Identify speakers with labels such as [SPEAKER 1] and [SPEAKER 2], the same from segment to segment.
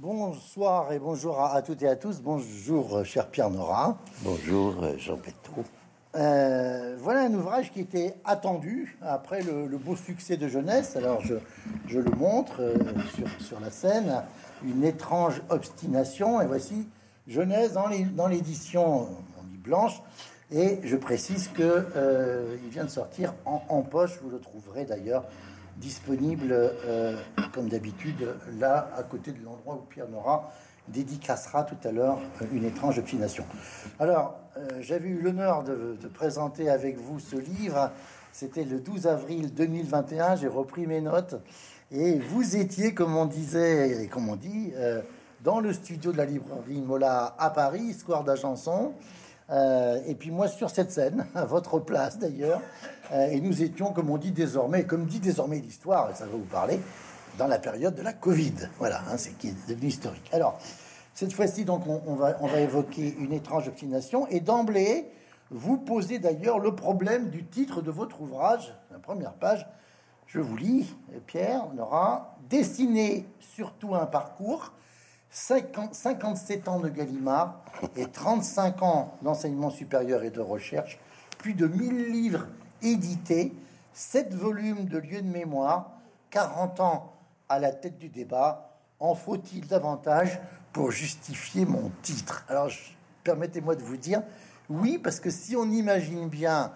[SPEAKER 1] Bonsoir et bonjour à, toutes et à tous. Bonjour, euh, cher Pierre Nora.
[SPEAKER 2] Bonjour, euh, Jean Pétro.
[SPEAKER 1] Euh, voilà un ouvrage qui était attendu après le, beau succès de jeunesse. Alors, je, le montre sur, la scène. Une étrange obstination. Et voici Jeunesse dans l'édition blanche. Et je précise que il vient de sortir en, en poche. Vous le trouverez d'ailleurs disponible, euh, comme d'habitude, là, à côté de l'endroit où Pierre Nora dédicacera tout à l'heure euh, une étrange obstination. Alors, euh, j'avais eu l'honneur de, présenter avec vous ce livre. C'était le 12 avril 2021. J'ai repris mes notes. Et vous étiez, comme on disait et comme on dit, dans le studio de la librairie Mola à Paris, Square d'Agençon. Euh, et puis moi sur cette scène, à votre place d'ailleurs, euh, et nous étions, comme on dit désormais, comme dit désormais l'histoire, ça va vous parler, dans la période de la Covid. Voilà, hein, c'est qui est devenu historique. Alors, cette fois-ci, donc, on, va, on va évoquer une étrange obstination, et d'emblée, vous posez d'ailleurs le problème du titre de votre ouvrage, la première page. Je vous lis, Pierre, on aura dessiné surtout un parcours 57 ans de Gallimard et 35 ans d'enseignement supérieur et de recherche, plus de 1000 livres édités, 7 volumes de lieux de mémoire, 40 ans à la tête du débat. En faut-il davantage pour justifier mon titre? Alors, permettez-moi de vous dire oui, parce que si on imagine bien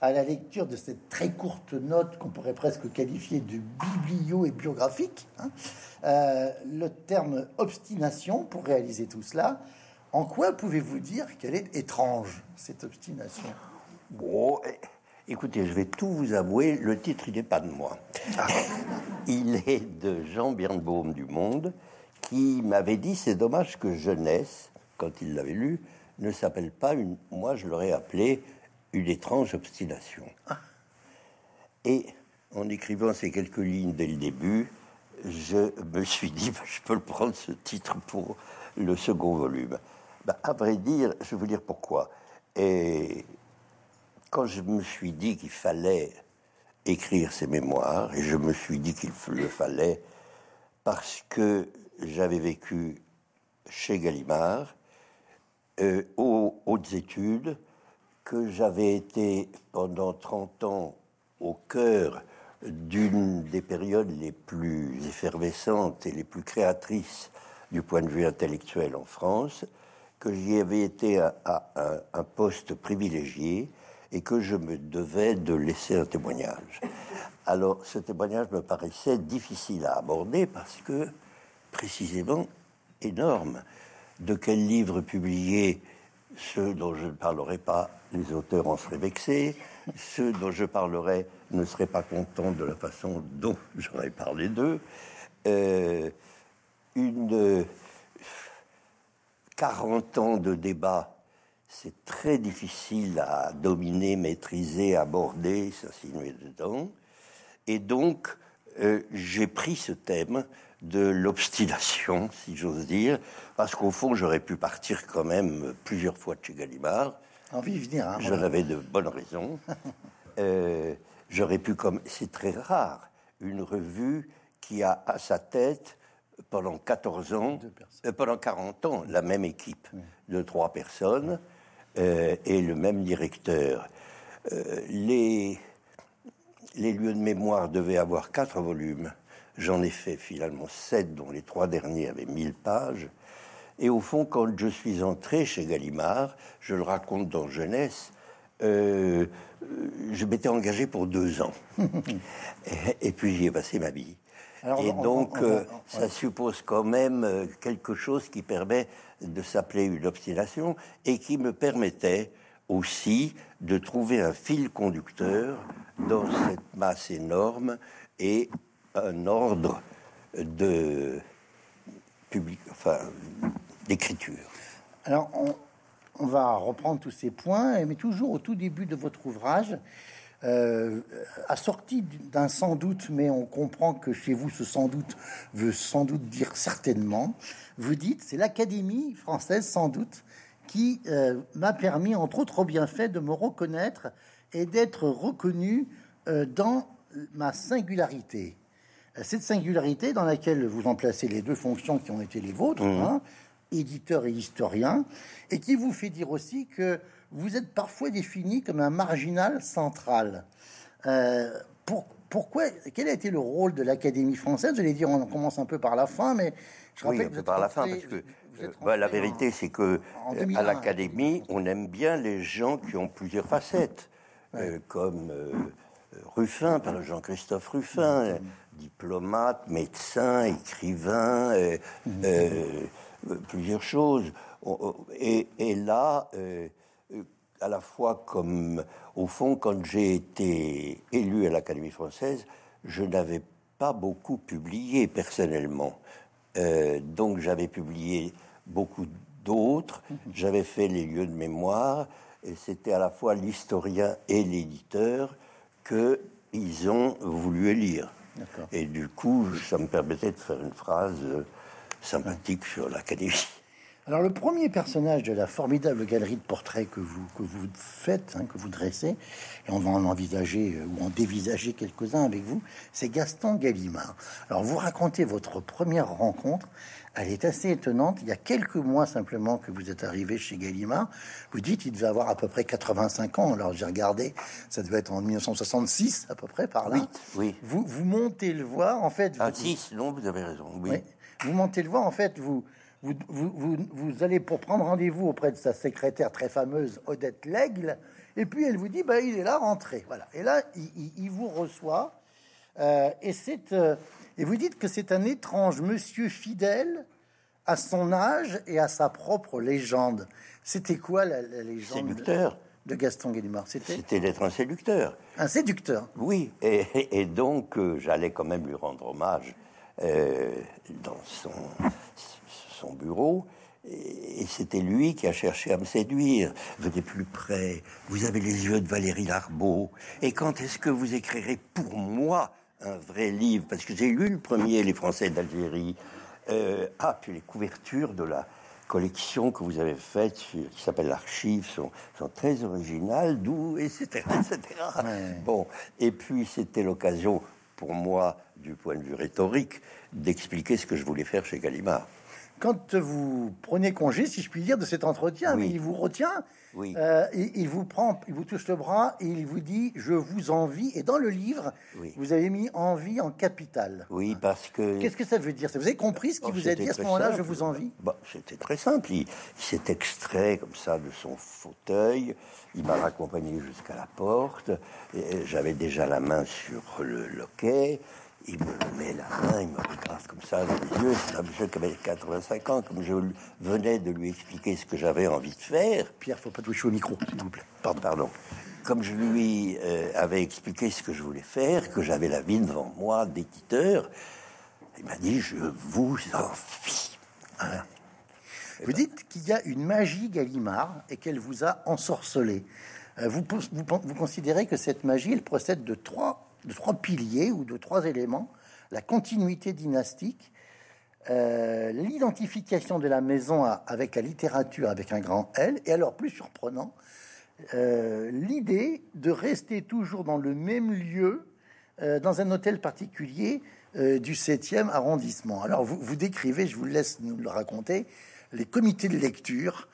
[SPEAKER 1] à la lecture de cette très courte note qu'on pourrait presque qualifier de biblio et biographique, hein, euh, le terme obstination pour réaliser tout cela. En quoi pouvez-vous dire qu'elle est étrange, cette obstination?
[SPEAKER 2] Bon, eh, écoutez, je vais tout vous avouer, le titre, il n'est pas de moi. Ah. Il est de Jean Birnbaum du Monde, qui m'avait dit, c'est dommage que Jeunesse, quand il l'avait lu, ne s'appelle pas une... Moi, je l'aurais appelé une étrange obstination. Et en écrivant ces quelques lignes dès le début, je me suis dit, bah, je peux le prendre ce titre pour le second volume. Bah, à vrai dire, je vais vous dire pourquoi. Et quand je me suis dit qu'il fallait écrire ces mémoires, et je me suis dit qu'il le fallait parce que j'avais vécu chez Gallimard, euh, aux hautes études, que j'avais été pendant 30 ans au cœur d'une des périodes les plus effervescentes et les plus créatrices du point de vue intellectuel en France, que j'y avais été à, un, poste privilégié et que je me devais de laisser un témoignage. Alors ce témoignage me paraissait difficile à aborder parce que, précisément, énorme. De quel livre publié ceux dont je ne parlerai pas, les auteurs en seraient vexés. Ceux dont je parlerai ne seraient pas contents de la façon dont j'aurais parlé d'eux. Euh, une 40 ans de débat, c'est très difficile à dominer, maîtriser, aborder, s'insinuer dedans. Et donc, euh, j'ai pris ce thème de l'obstination, si j'ose dire, parce qu'au fond, j'aurais pu partir quand même plusieurs fois de chez Gallimard.
[SPEAKER 1] Envie de venir, hein,
[SPEAKER 2] J'en avais de bonnes raisons. euh, j'aurais pu, comme c'est très rare, une revue qui a à sa tête pendant 14 ans, euh, pendant 40 ans, la même équipe de trois personnes euh, et le même directeur. Les, les lieux de mémoire devaient avoir quatre volumes. J'en ai fait finalement sept, dont les trois derniers avaient 1000 pages. Et au fond, quand je suis entré chez Gallimard, je le raconte dans Jeunesse, euh, je m'étais engagé pour deux ans. et, puis j'y ai passé ma vie. et donc, euh, ça suppose quand même euh, quelque chose qui permet de s'appeler une obstination et qui me permettait aussi de trouver un fil conducteur dans cette masse énorme et un ordre de public, enfin, d'écriture.
[SPEAKER 1] Alors, on, va reprendre tous ces points, mais toujours au tout début de votre ouvrage, euh, assorti d'un sans doute, mais on comprend que chez vous, ce sans doute veut sans doute dire certainement. Vous dites, c'est l'Académie française, sans doute, qui euh, m'a permis, entre autres bienfaits, de me reconnaître et d'être reconnu euh, dans ma singularité. Cette singularité dans laquelle vous emplacez les deux fonctions qui ont été les vôtres,
[SPEAKER 2] Mmh.
[SPEAKER 1] hein, éditeur et historien, et qui vous fait dire aussi que vous êtes parfois défini comme un marginal central. Euh, pour- pourquoi Quel a été le rôle de l'Académie française? Vous allez dire, on commence un peu par la fin, mais je
[SPEAKER 2] Oui,
[SPEAKER 1] rappelle
[SPEAKER 2] un
[SPEAKER 1] que
[SPEAKER 2] peu
[SPEAKER 1] vous
[SPEAKER 2] par la fin, parce que euh, bah, la
[SPEAKER 1] en-
[SPEAKER 2] vérité, c'est que
[SPEAKER 1] en
[SPEAKER 2] euh,
[SPEAKER 1] 2001,
[SPEAKER 2] à l'académie, on aime bien les gens qui ont plusieurs facettes, euh, comme Ruffin, par Jean-Christophe Ruffin, euh, diplomate, médecin, écrivain, euh, euh, euh, plusieurs choses. Et, et là, euh, à la fois comme, au fond, quand j'ai été élu à l'Académie française, je n'avais pas beaucoup publié personnellement. Donc j'avais publié beaucoup d'autres, j'avais fait les lieux de mémoire, et c'était à la fois l'historien et l'éditeur que ils ont voulu élire. Et du coup, ça me permettait de faire une phrase euh, sympathique sur l'Académie.
[SPEAKER 1] Alors le premier personnage de la formidable galerie de portraits que vous, que vous faites, hein, que vous dressez, et on va en envisager euh, ou en dévisager quelques-uns avec vous, c'est Gaston Gallimard. Alors vous racontez votre première rencontre, elle est assez étonnante. Il y a quelques mois simplement que vous êtes arrivé chez Gallimard, vous dites il devait avoir à peu près 85 ans. Alors j'ai regardé, ça devait être en 1966 à peu près par là.
[SPEAKER 2] Oui, oui.
[SPEAKER 1] Vous, vous montez le voir, en fait.
[SPEAKER 2] Ah
[SPEAKER 1] vous-
[SPEAKER 2] si, sinon vous avez raison, oui.
[SPEAKER 1] oui. Vous montez le voir, en fait, vous, vous, vous, vous, vous allez pour prendre rendez-vous auprès de sa secrétaire très fameuse, Odette Lègle, et puis elle vous dit, bah, il est là, rentrez. Voilà. Et là, il, il- il vous reçoit, euh, et, c'est, euh, et vous dites que c'est un étrange monsieur fidèle à son âge et à sa propre légende. C'était quoi la, la légende
[SPEAKER 2] Séducteur.
[SPEAKER 1] de Gaston Gallimard? C'était
[SPEAKER 2] C'était d'être un séducteur.
[SPEAKER 1] un séducteur.
[SPEAKER 2] Oui, et, et donc euh, j'allais quand même lui rendre hommage euh, dans son, son bureau. Et, et c'était lui qui a cherché à me séduire. Venez plus près, vous avez les yeux de Valérie Larbeau. Et quand est-ce que vous écrirez pour moi un vrai livre Parce que j'ai lu le premier, Les Français d'Algérie. Euh, ah, puis les couvertures de la collection que vous avez faite, qui s'appelle l'Archive, sont, sont très originales, d'où, etc., etc. Bon, et puis c'était l'occasion pour moi, du point de vue rhétorique, d'expliquer ce que je voulais faire chez Gallimard.
[SPEAKER 1] Quand vous prenez congé, si je puis dire, de cet entretien,
[SPEAKER 2] Oui.
[SPEAKER 1] mais il vous retient,
[SPEAKER 2] Oui.
[SPEAKER 1] euh, il, il vous prend, il vous touche le bras et il vous dit Je vous envie. Et dans le livre,
[SPEAKER 2] Oui.
[SPEAKER 1] vous avez mis envie en capital.
[SPEAKER 2] Oui, parce que...
[SPEAKER 1] Qu'est-ce que ça veut dire? Vous avez compris ce qu'il
[SPEAKER 2] Oh,
[SPEAKER 1] vous a dit à ce moment-là Je
[SPEAKER 2] simple.
[SPEAKER 1] vous envie?
[SPEAKER 2] Bah, C'était très simple. Il, il s'est extrait comme ça de son fauteuil. Il m'a raccompagné jusqu'à la porte. J'avais déjà la main sur le loquet. Il me met la main, il me regarde comme ça dans les yeux. C'est un monsieur qui avait 85 ans, comme je venais de lui expliquer ce que j'avais envie de faire.
[SPEAKER 1] Pierre, faut pas toucher au micro, s'il vous plaît.
[SPEAKER 2] Pardon, pardon. Comme je lui euh, avais expliqué ce que je voulais faire, que j'avais la vie devant moi d'éditeur, il m'a dit Je vous envie. Hein.
[SPEAKER 1] Vous dites qu'il y a une magie Gallimard et qu'elle vous a ensorcelé. Euh, Vous, vous considérez que cette magie, elle procède de trois, de trois piliers ou de trois éléments la continuité dynastique, euh, l'identification de la maison avec la littérature avec un grand L, et alors plus surprenant, euh, l'idée de rester toujours dans le même lieu, euh, dans un hôtel particulier du 7e arrondissement. Alors vous, vous décrivez, je vous laisse nous le raconter, les comités de lecture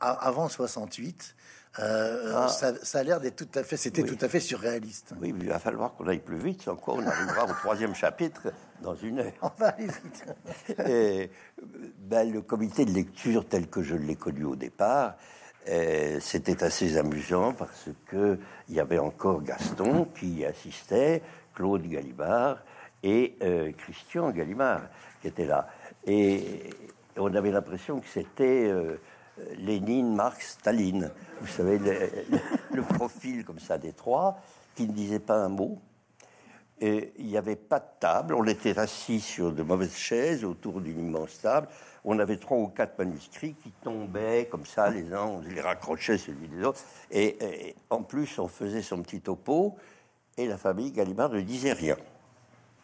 [SPEAKER 1] avant 68. Euh, ça, ça a l'air d'être tout à fait, c'était tout à fait surréaliste.
[SPEAKER 2] Oui, mais il va falloir qu'on aille plus vite, sans quoi on arrivera au troisième chapitre dans une heure.
[SPEAKER 1] On va aller vite.
[SPEAKER 2] Et, ben, le comité de lecture tel que je l'ai connu au départ, euh, c'était assez amusant parce que il y avait encore Gaston qui y assistait, Claude Gallimard et euh, Christian Gallimard qui étaient là. Et on avait l'impression que c'était euh, Lénine, Marx, Staline. Vous savez, le, profil comme ça des trois, qui ne disaient pas un mot, et il n'y avait pas de table, on était assis sur de mauvaises chaises autour d'une immense table. On avait trois ou quatre manuscrits qui tombaient comme ça, les uns, on les raccrochait celui des autres. Et, et en plus, on faisait son petit topo, et la famille Gallimard ne disait rien.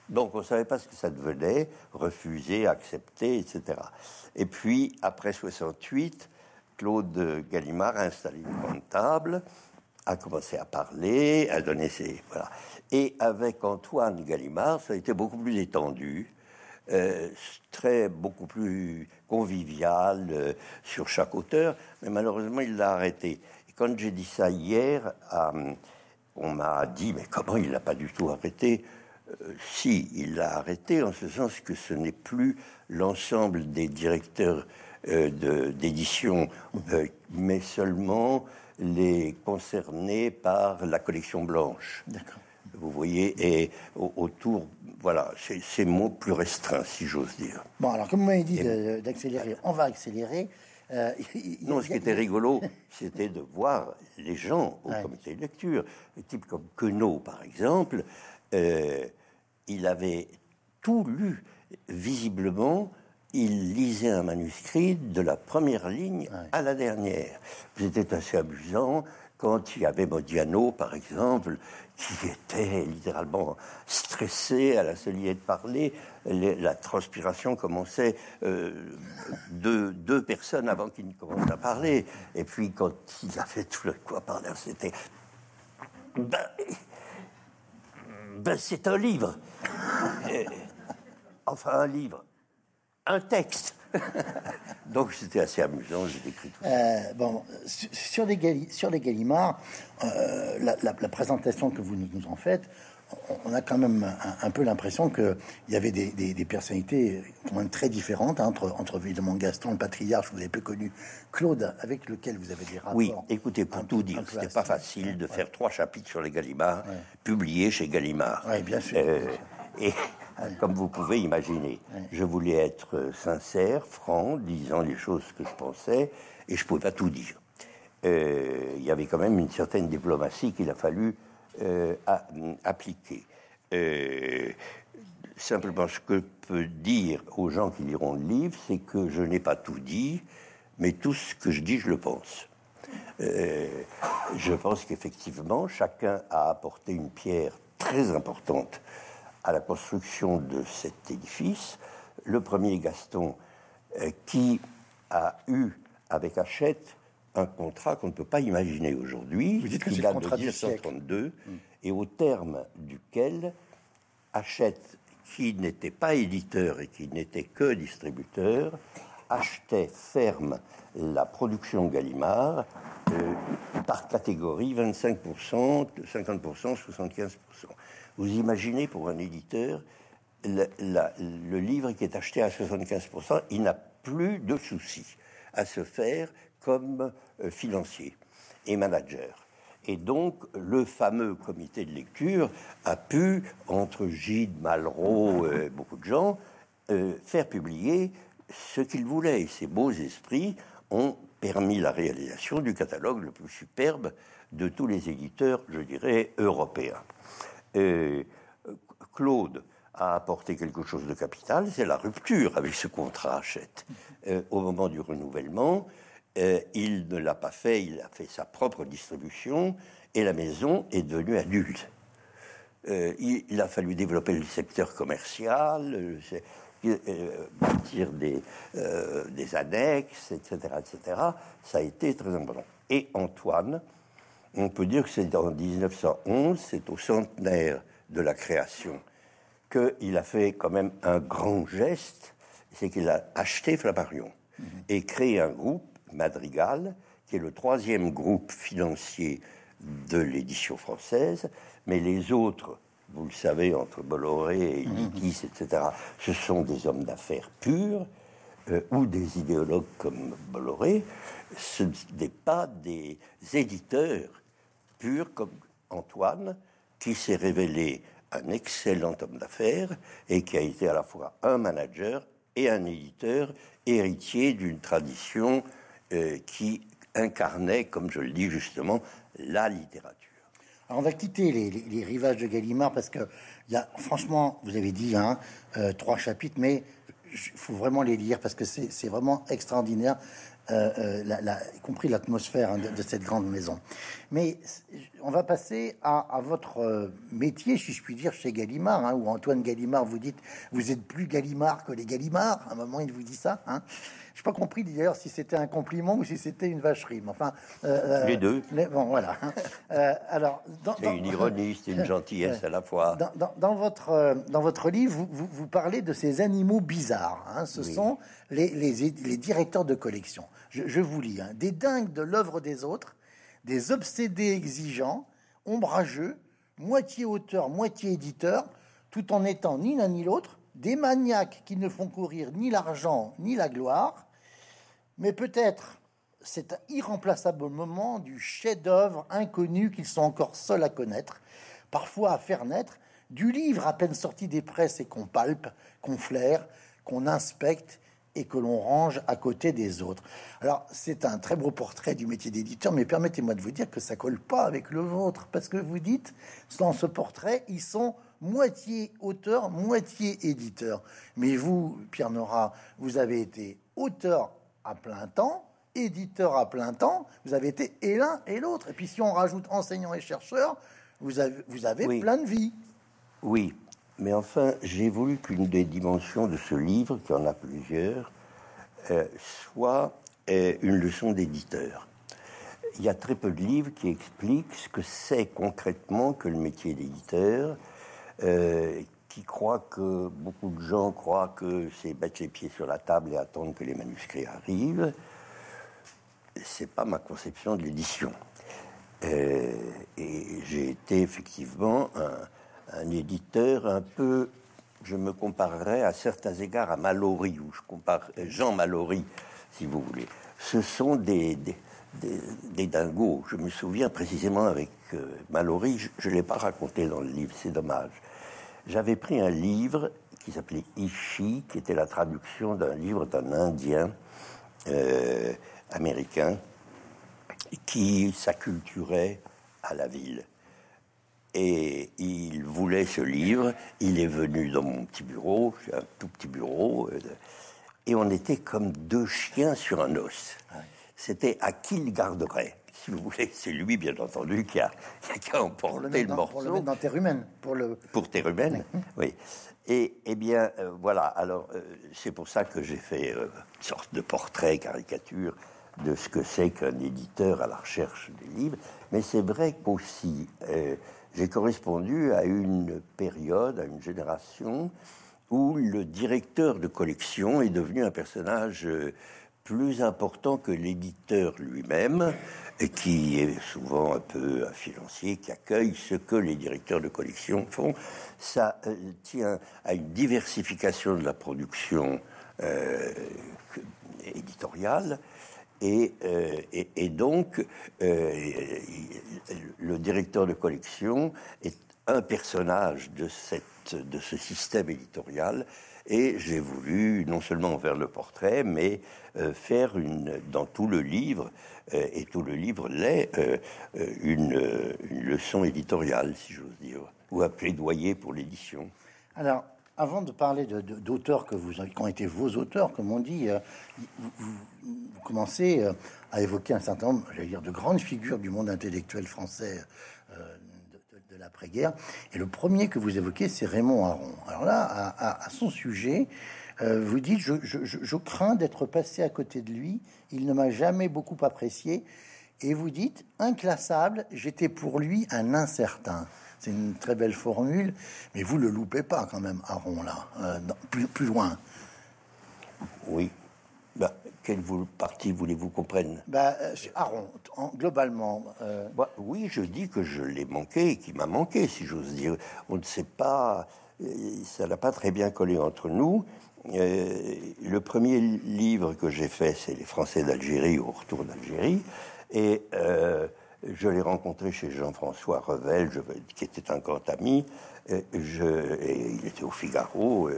[SPEAKER 2] Donc on ne savait pas ce que ça devenait, refuser, accepter, etc. Et puis, après 68, Claude Gallimard a installé une grande table a commencé à parler, à donner ses voilà. Et avec Antoine Gallimard, ça a été beaucoup plus étendu, euh, très beaucoup plus convivial euh, sur chaque auteur. Mais malheureusement, il l'a arrêté. Et quand j'ai dit ça hier, euh, on m'a dit mais comment il l'a pas du tout arrêté? Si, il l'a arrêté en ce sens que ce n'est plus l'ensemble des directeurs d'édition, mais seulement les concernés par la collection blanche.
[SPEAKER 1] D'accord.
[SPEAKER 2] Vous voyez, et autour, voilà, c'est mots plus restreint, si j'ose dire.
[SPEAKER 1] Bon, alors comme vous m'avez dit d'accélérer, on va accélérer.
[SPEAKER 2] Euh, non, ce qui était rigolo, c'était de voir les gens au comité de lecture, un type comme Queneau, par exemple, euh, il avait tout lu, visiblement, il lisait un manuscrit de la première ligne à la dernière. C'était assez amusant quand il y avait Modiano, par exemple, qui était littéralement stressé à la seule idée de parler. la transpiration commençait euh, de deux personnes avant qu'il ne commence à parler. Et puis quand il avait tout le quoi parler, c'était... Ben, ben c'est un livre. enfin, un livre un texte. Donc c'était assez amusant, j'ai décrit tout ça.
[SPEAKER 1] Euh, bon, sur les, sur les Gallimards, euh, la, présentation que vous nous en faites, on a quand même un, peu l'impression qu'il y avait des, personnalités quand même très différentes hein, entre, entre évidemment Gaston, le patriarche, vous avez peu connu, Claude, avec lequel vous avez des rapports.
[SPEAKER 2] Oui, écoutez, pour tout dire, c'était pas facile de faire trois chapitres sur les Gallimards, publiés chez Gallimard.
[SPEAKER 1] Oui, bien sûr. Euh,
[SPEAKER 2] et comme vous pouvez imaginer. Je voulais être sincère, franc, disant les choses que je pensais, et je ne pouvais pas tout dire. Euh, il y avait quand même une certaine diplomatie qu'il a fallu euh, appliquer. Euh, simplement, ce que je peux dire aux gens qui liront le livre, c'est que je n'ai pas tout dit, mais tout ce que je dis, je le pense. je pense qu'effectivement, chacun a apporté une pierre très importante à la construction de cet édifice. Le premier Gaston, euh, qui a eu avec Hachette un contrat qu'on ne peut pas imaginer aujourd'hui,
[SPEAKER 1] qui date de 1932,
[SPEAKER 2] mm. et au terme duquel Hachette, qui n'était pas éditeur et qui n'était que distributeur, achetait ferme la production Gallimard euh, par catégorie 25%, 50%, 75%. Vous imaginez pour un éditeur, le, livre qui est acheté à 75%, il n'a plus de soucis à se faire comme euh, financier et manager. Et donc, le fameux comité de lecture a pu, entre Gide, Malraux, euh, beaucoup de gens, euh, faire publier ce qu'il voulait. Et ces beaux esprits ont permis la réalisation du catalogue le plus superbe de tous les éditeurs, je dirais, européens. Et Claude a apporté quelque chose de capital, c'est la rupture avec ce contrat Hachette. Euh, au moment du renouvellement, euh, il ne l'a pas fait, il a fait sa propre distribution et la maison est devenue adulte. Euh, il, a fallu développer le secteur commercial, bâtir des, des annexes, etc., etc. Ça a été très important. Et Antoine, on peut dire que c'est en 1911, c'est au centenaire de la création qu'il a fait quand même un grand geste, c'est qu'il a acheté Flammarion mhm. et créé un groupe, Madrigal, qui est le troisième groupe financier de l'édition française, mais les autres, vous le savez, entre Bolloré et mhm. Lidis, etc., ce sont des hommes d'affaires purs, euh, ou des idéologues comme Bolloré, ce n'est pas des éditeurs pur comme Antoine, qui s'est révélé un excellent homme d'affaires et qui a été à la fois un manager et un éditeur, héritier d'une tradition euh, qui incarnait, comme je le dis justement, la littérature.
[SPEAKER 1] Alors on va quitter les, rivages de Gallimard parce que y a, franchement, vous avez dit hein, euh, trois chapitres, mais il faut vraiment les lire parce que c'est vraiment extraordinaire. Euh, euh, y compris l'atmosphère hein, de, cette grande maison. Mais on va passer à, votre euh, métier, si je puis dire, chez Gallimard, hein, où Antoine Gallimard vous dit vous êtes plus Gallimard que les Gallimard. À un moment, il vous dit ça. Hein. Je n'ai pas compris d'ailleurs si c'était un compliment ou si c'était une vacherie. Mais enfin,
[SPEAKER 2] les deux.
[SPEAKER 1] bon, voilà.
[SPEAKER 2] alors, c'est une ironie, c'est une gentillesse à la fois.
[SPEAKER 1] Dans, votre dans votre livre, vous, vous, parlez de ces animaux bizarres. Ce sont les, les, les directeurs de collection je, vous lis, hein. des dingues de l'œuvre des autres, des obsédés exigeants, ombrageux, moitié auteurs, moitié éditeurs, tout en étant ni l'un ni l'autre, des maniaques qui ne font courir ni l'argent ni la gloire, mais peut-être cet irremplaçable moment du chef-d'œuvre inconnu qu'ils sont encore seuls à connaître, parfois à faire naître, du livre à peine sorti des presses et qu'on palpe, qu'on flaire, qu'on inspecte et que l'on range à côté des autres. Alors, c'est un très beau portrait du métier d'éditeur, mais permettez-moi de vous dire que ça colle pas avec le vôtre, parce que vous dites, dans ce portrait, ils sont moitié auteur, moitié éditeur. Mais vous, Pierre Nora, vous avez été auteur à plein temps, éditeur à plein temps, vous avez été et l'un et l'autre. Et puis si on rajoute enseignant et chercheur, vous avez, vous avez plein de vie.
[SPEAKER 2] Oui, mais enfin, j'ai voulu qu'une des dimensions de ce livre, qui en a plusieurs, euh, soit euh, une leçon d'éditeur. Il y a très peu de livres qui expliquent ce que c'est concrètement que le métier d'éditeur, euh, qui croit que beaucoup de gens croient que c'est mettre les pieds sur la table et attendre que les manuscrits arrivent. C'est pas ma conception de l'édition. et j'ai été effectivement un, éditeur un peu, je me comparerais à certains égards à Mallory, ou je compare Jean Mallory, si vous voulez. Ce sont des, des, des, dingos. Je me souviens précisément avec euh, Mallory, je ne l'ai pas raconté dans le livre, c'est dommage. J'avais pris un livre qui s'appelait Ishi, qui était la traduction d'un livre d'un Indien euh, américain qui s'acculturait à la ville et il voulait ce livre. Il est venu dans mon petit bureau, un tout petit bureau, euh, et on était comme deux chiens sur un os. C'était à qui il garderait si vous voulez, c'est lui, bien entendu, qui a, qui a emporté le, morceau.
[SPEAKER 1] Pour le mettre dans Terre humaine. Pour, le...
[SPEAKER 2] pour Terre humaine, oui. Et eh bien, euh, voilà. Alors, euh, c'est pour ça que j'ai fait une sorte de portrait, caricature de ce que c'est qu'un éditeur à la recherche des livres. Mais c'est vrai qu'aussi, j'ai correspondu à une période, à une génération où le directeur de collection est devenu un personnage euh, plus important que l'éditeur lui-même, et qui est souvent un peu un financier qui accueille ce que les directeurs de collection font. Ça euh, tient à une diversification de la production euh, éditoriale euh, et, donc, euh, le directeur de collection est un personnage de, cette, de ce système éditorial. Et j'ai voulu non seulement faire le portrait, mais euh, faire une, dans tout le livre, et tout le livre l'est, une, une, leçon éditoriale, si j'ose dire, ou un plaidoyer pour l'édition.
[SPEAKER 1] Alors, avant de parler d'auteurs que vous qui ont été vos auteurs, comme on dit, euh, vous, commencez euh, à évoquer un certain nombre, j'allais dire, de grandes figures du monde intellectuel français euh, l'après-guerre. Et le premier que vous évoquez, c'est Raymond Aron. Alors là, à, son sujet, vous dites je, crains d'être passé à côté de lui. Il ne m'a jamais beaucoup apprécié. Et vous dites inclassable. J'étais pour lui un incertain. C'est une très belle formule, mais vous le loupez pas quand même, Aaron, là, euh, plus, plus, loin.
[SPEAKER 2] Oui. Quelle partie voulez-vous comprendre
[SPEAKER 1] bah, euh, Aaron, globalement.
[SPEAKER 2] Euh, bah, oui, je dis que je l'ai manqué, qu'il m'a manqué, si j'ose dire. On ne sait pas, ça n'a pas très bien collé entre nous. le premier livre que j'ai fait, c'est Les Français d'Algérie au retour d'Algérie. Et je l'ai rencontré chez Jean-François Revel, qui était un grand ami. Et je, il était au Figaro,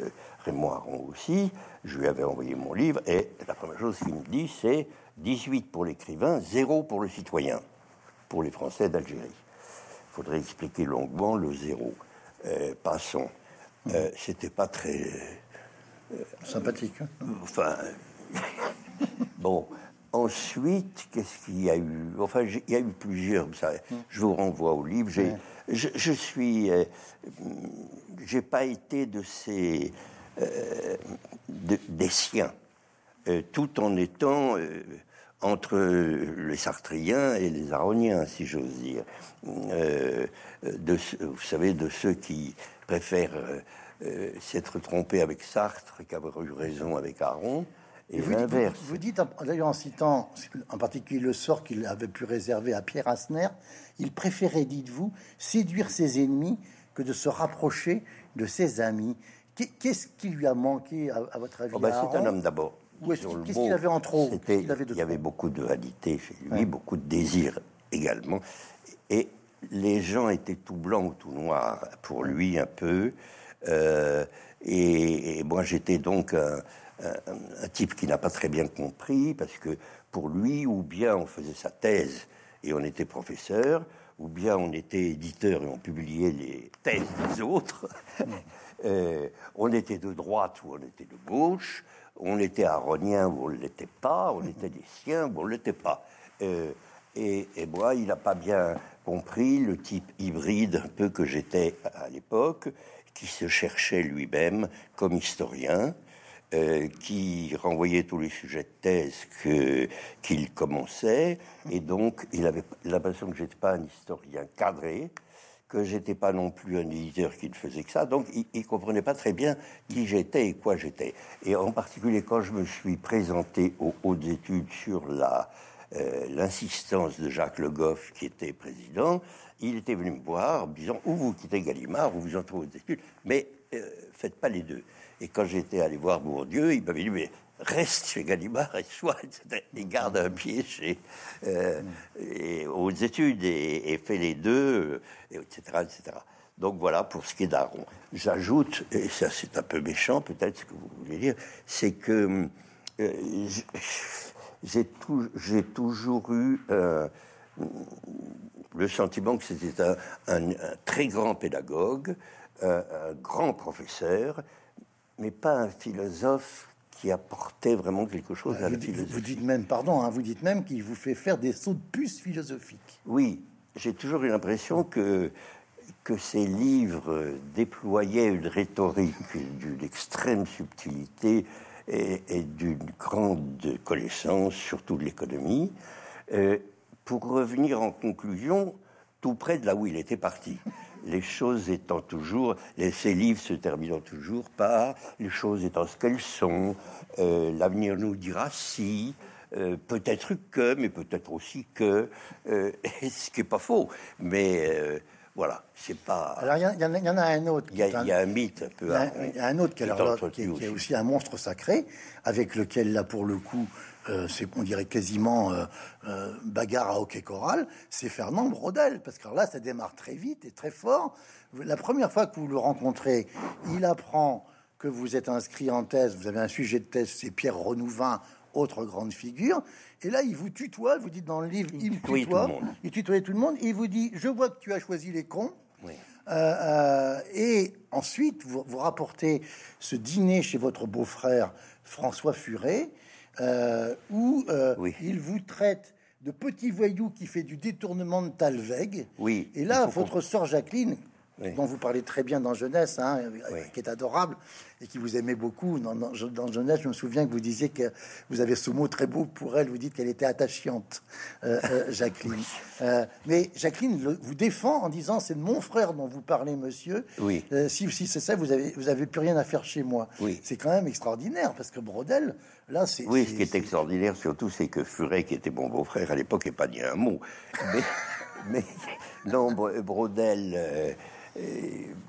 [SPEAKER 2] Raymond Aron aussi. Je lui avais envoyé mon livre et la première chose qu'il me dit, c'est 18 pour l'écrivain, 0 pour le citoyen, pour les Français d'Algérie. Il faudrait expliquer longuement le zéro. Euh, passons. Euh, C'était pas très
[SPEAKER 1] Sympathique. hein?
[SPEAKER 2] Enfin, bon. Ensuite, qu'est-ce qu'il y a eu? Enfin, il y a eu plusieurs. ça, je vous renvoie au livre. J'ai, je, je suis, euh, j'ai pas été de ces, euh, de- des siens, euh, tout en étant euh, entre les Sartriens et les Aroniens, si j'ose dire. Euh, de, vous savez, de ceux qui préfèrent euh, euh, s'être trompés avec Sartre qu'avoir eu raison avec Aron. Et,
[SPEAKER 1] Et vous, dites-
[SPEAKER 2] l'inverse.
[SPEAKER 1] vous, vous dites, d'ailleurs en citant en particulier le sort qu'il avait pu réserver à Pierre Asner, il préférait, dites-vous, séduire ses ennemis que de se rapprocher de ses amis. Qu'est- Qu'est-ce qui lui a manqué, à, à votre avis
[SPEAKER 2] Oh, bah, c'est un homme d'abord.
[SPEAKER 1] Qu'il- qu'est-ce qu'il avait en trop qu'il avait de
[SPEAKER 2] Il y avait beaucoup de vanité chez lui,
[SPEAKER 1] Ouais.
[SPEAKER 2] beaucoup de désir également. Et les gens étaient tout blancs ou tout noirs pour lui un peu. Euh, et, et moi, j'étais donc un, un- un type qui n'a pas très bien compris parce que pour lui, ou bien on faisait sa thèse et on était professeur, ou bien on était éditeur et on publiait les thèses des autres. Euh, on était de droite ou on était de gauche, on était aronien ou on ne l'était pas, on était des siens ou on ne l'était pas. Euh, et, et moi, il n'a pas bien compris le type hybride un peu que j'étais à l'époque, qui se cherchait lui-même comme historien, euh, qui renvoyait tous les sujets de thèse qu'il commençait, et donc il avait l'impression que j'étais pas un historien cadré, que j'étais pas non plus un éditeur qui ne faisait que ça, donc il, il comprenait pas très bien qui j'étais et quoi j'étais. Et en particulier quand je me suis présenté aux hautes études sur la euh, l'insistance de Jacques Le Goff, qui était président, il était venu me voir en disant ou vous quittez Gallimard ou vous entrez aux études, mais euh, faites pas les deux. Et quand j'étais allé voir Bourdieu, il m'avait dit mais reste chez Gallimard et soit et garde un pied chez euh, aux études et, et fais les deux, et etc., etc. Donc voilà pour ce qui est d'Aaron. J'ajoute, et ça c'est un peu méchant peut-être ce que vous voulez dire, c'est que euh, j'ai tou- j'ai toujours eu euh, le sentiment que c'était un, très grand pédagogue, un grand professeur, mais pas un philosophe qui apportait vraiment quelque chose à la
[SPEAKER 1] dites-
[SPEAKER 2] philosophie.
[SPEAKER 1] vous dites même, pardon, hein, vous dites même qu'il vous fait faire des sauts de puce philosophiques.
[SPEAKER 2] Oui, j'ai toujours eu l'impression que, que ces livres déployaient une rhétorique d'une extrême subtilité et, et d'une grande connaissance, surtout de l'économie, euh, pour revenir en conclusion tout près de là où il était parti. Les choses étant toujours, les, ces livres se terminant toujours par les choses étant ce qu'elles sont, euh, l'avenir nous dira si, euh, peut-être que, mais peut-être aussi que, euh, ce qui n'est pas faux. Mais voilà, c'est pas.
[SPEAKER 1] Alors, il y, en a- y y en un autre.
[SPEAKER 2] Il y, a,
[SPEAKER 1] un-
[SPEAKER 2] il y a un mythe un peu.
[SPEAKER 1] Il y a, un autre qui,
[SPEAKER 2] est
[SPEAKER 1] alors là,
[SPEAKER 2] entretenu
[SPEAKER 1] qui est- qui est
[SPEAKER 2] aussi.
[SPEAKER 1] aussi un monstre sacré, avec lequel, là, pour le coup, euh, c'est, on dirait quasiment euh, euh, bagarre à hockey choral, c'est Fernand Brodel. Parce que là, ça démarre très vite et très fort. La première fois que vous le rencontrez, il apprend que vous êtes inscrit en thèse, vous avez un sujet de thèse, c'est Pierre Renouvin, autre grande figure. Et là, il vous tutoie, vous dites dans le livre, il,
[SPEAKER 2] tutoie tout le monde.
[SPEAKER 1] il tutoie tout le monde, et il vous dit, je vois que tu as choisi les cons.
[SPEAKER 2] Oui.
[SPEAKER 1] Euh, euh, et ensuite, vous, vous rapportez ce dîner chez votre beau-frère François Furet, euh, où euh,
[SPEAKER 2] Oui.
[SPEAKER 1] il vous traite de petit voyou qui fait du détournement de Talweg.
[SPEAKER 2] Oui,
[SPEAKER 1] Et là, votre sœur Jacqueline,
[SPEAKER 2] Oui.
[SPEAKER 1] dont vous parlez très bien dans Jeunesse, hein,
[SPEAKER 2] Oui.
[SPEAKER 1] qui est adorable et qui vous aimait beaucoup, dans, dans, dans Jeunesse, je me souviens que vous disiez que vous avez ce mot très beau pour elle, vous dites qu'elle était attachante, euh, euh, Jacqueline. Euh, mais Jacqueline le- vous défend en disant c'est de mon frère dont vous parlez, monsieur.
[SPEAKER 2] Oui.
[SPEAKER 1] Euh, si si c'est ça, vous avez vous avez plus rien à faire chez moi.
[SPEAKER 2] Oui.
[SPEAKER 1] C'est quand même extraordinaire parce que Brodel, là, c'est
[SPEAKER 2] Oui, ce qui est extraordinaire surtout, c'est que Furet, qui était mon beau-frère à l'époque, n'a pas dit un mot. Mais, mais non, Bro- Brodel, euh, euh,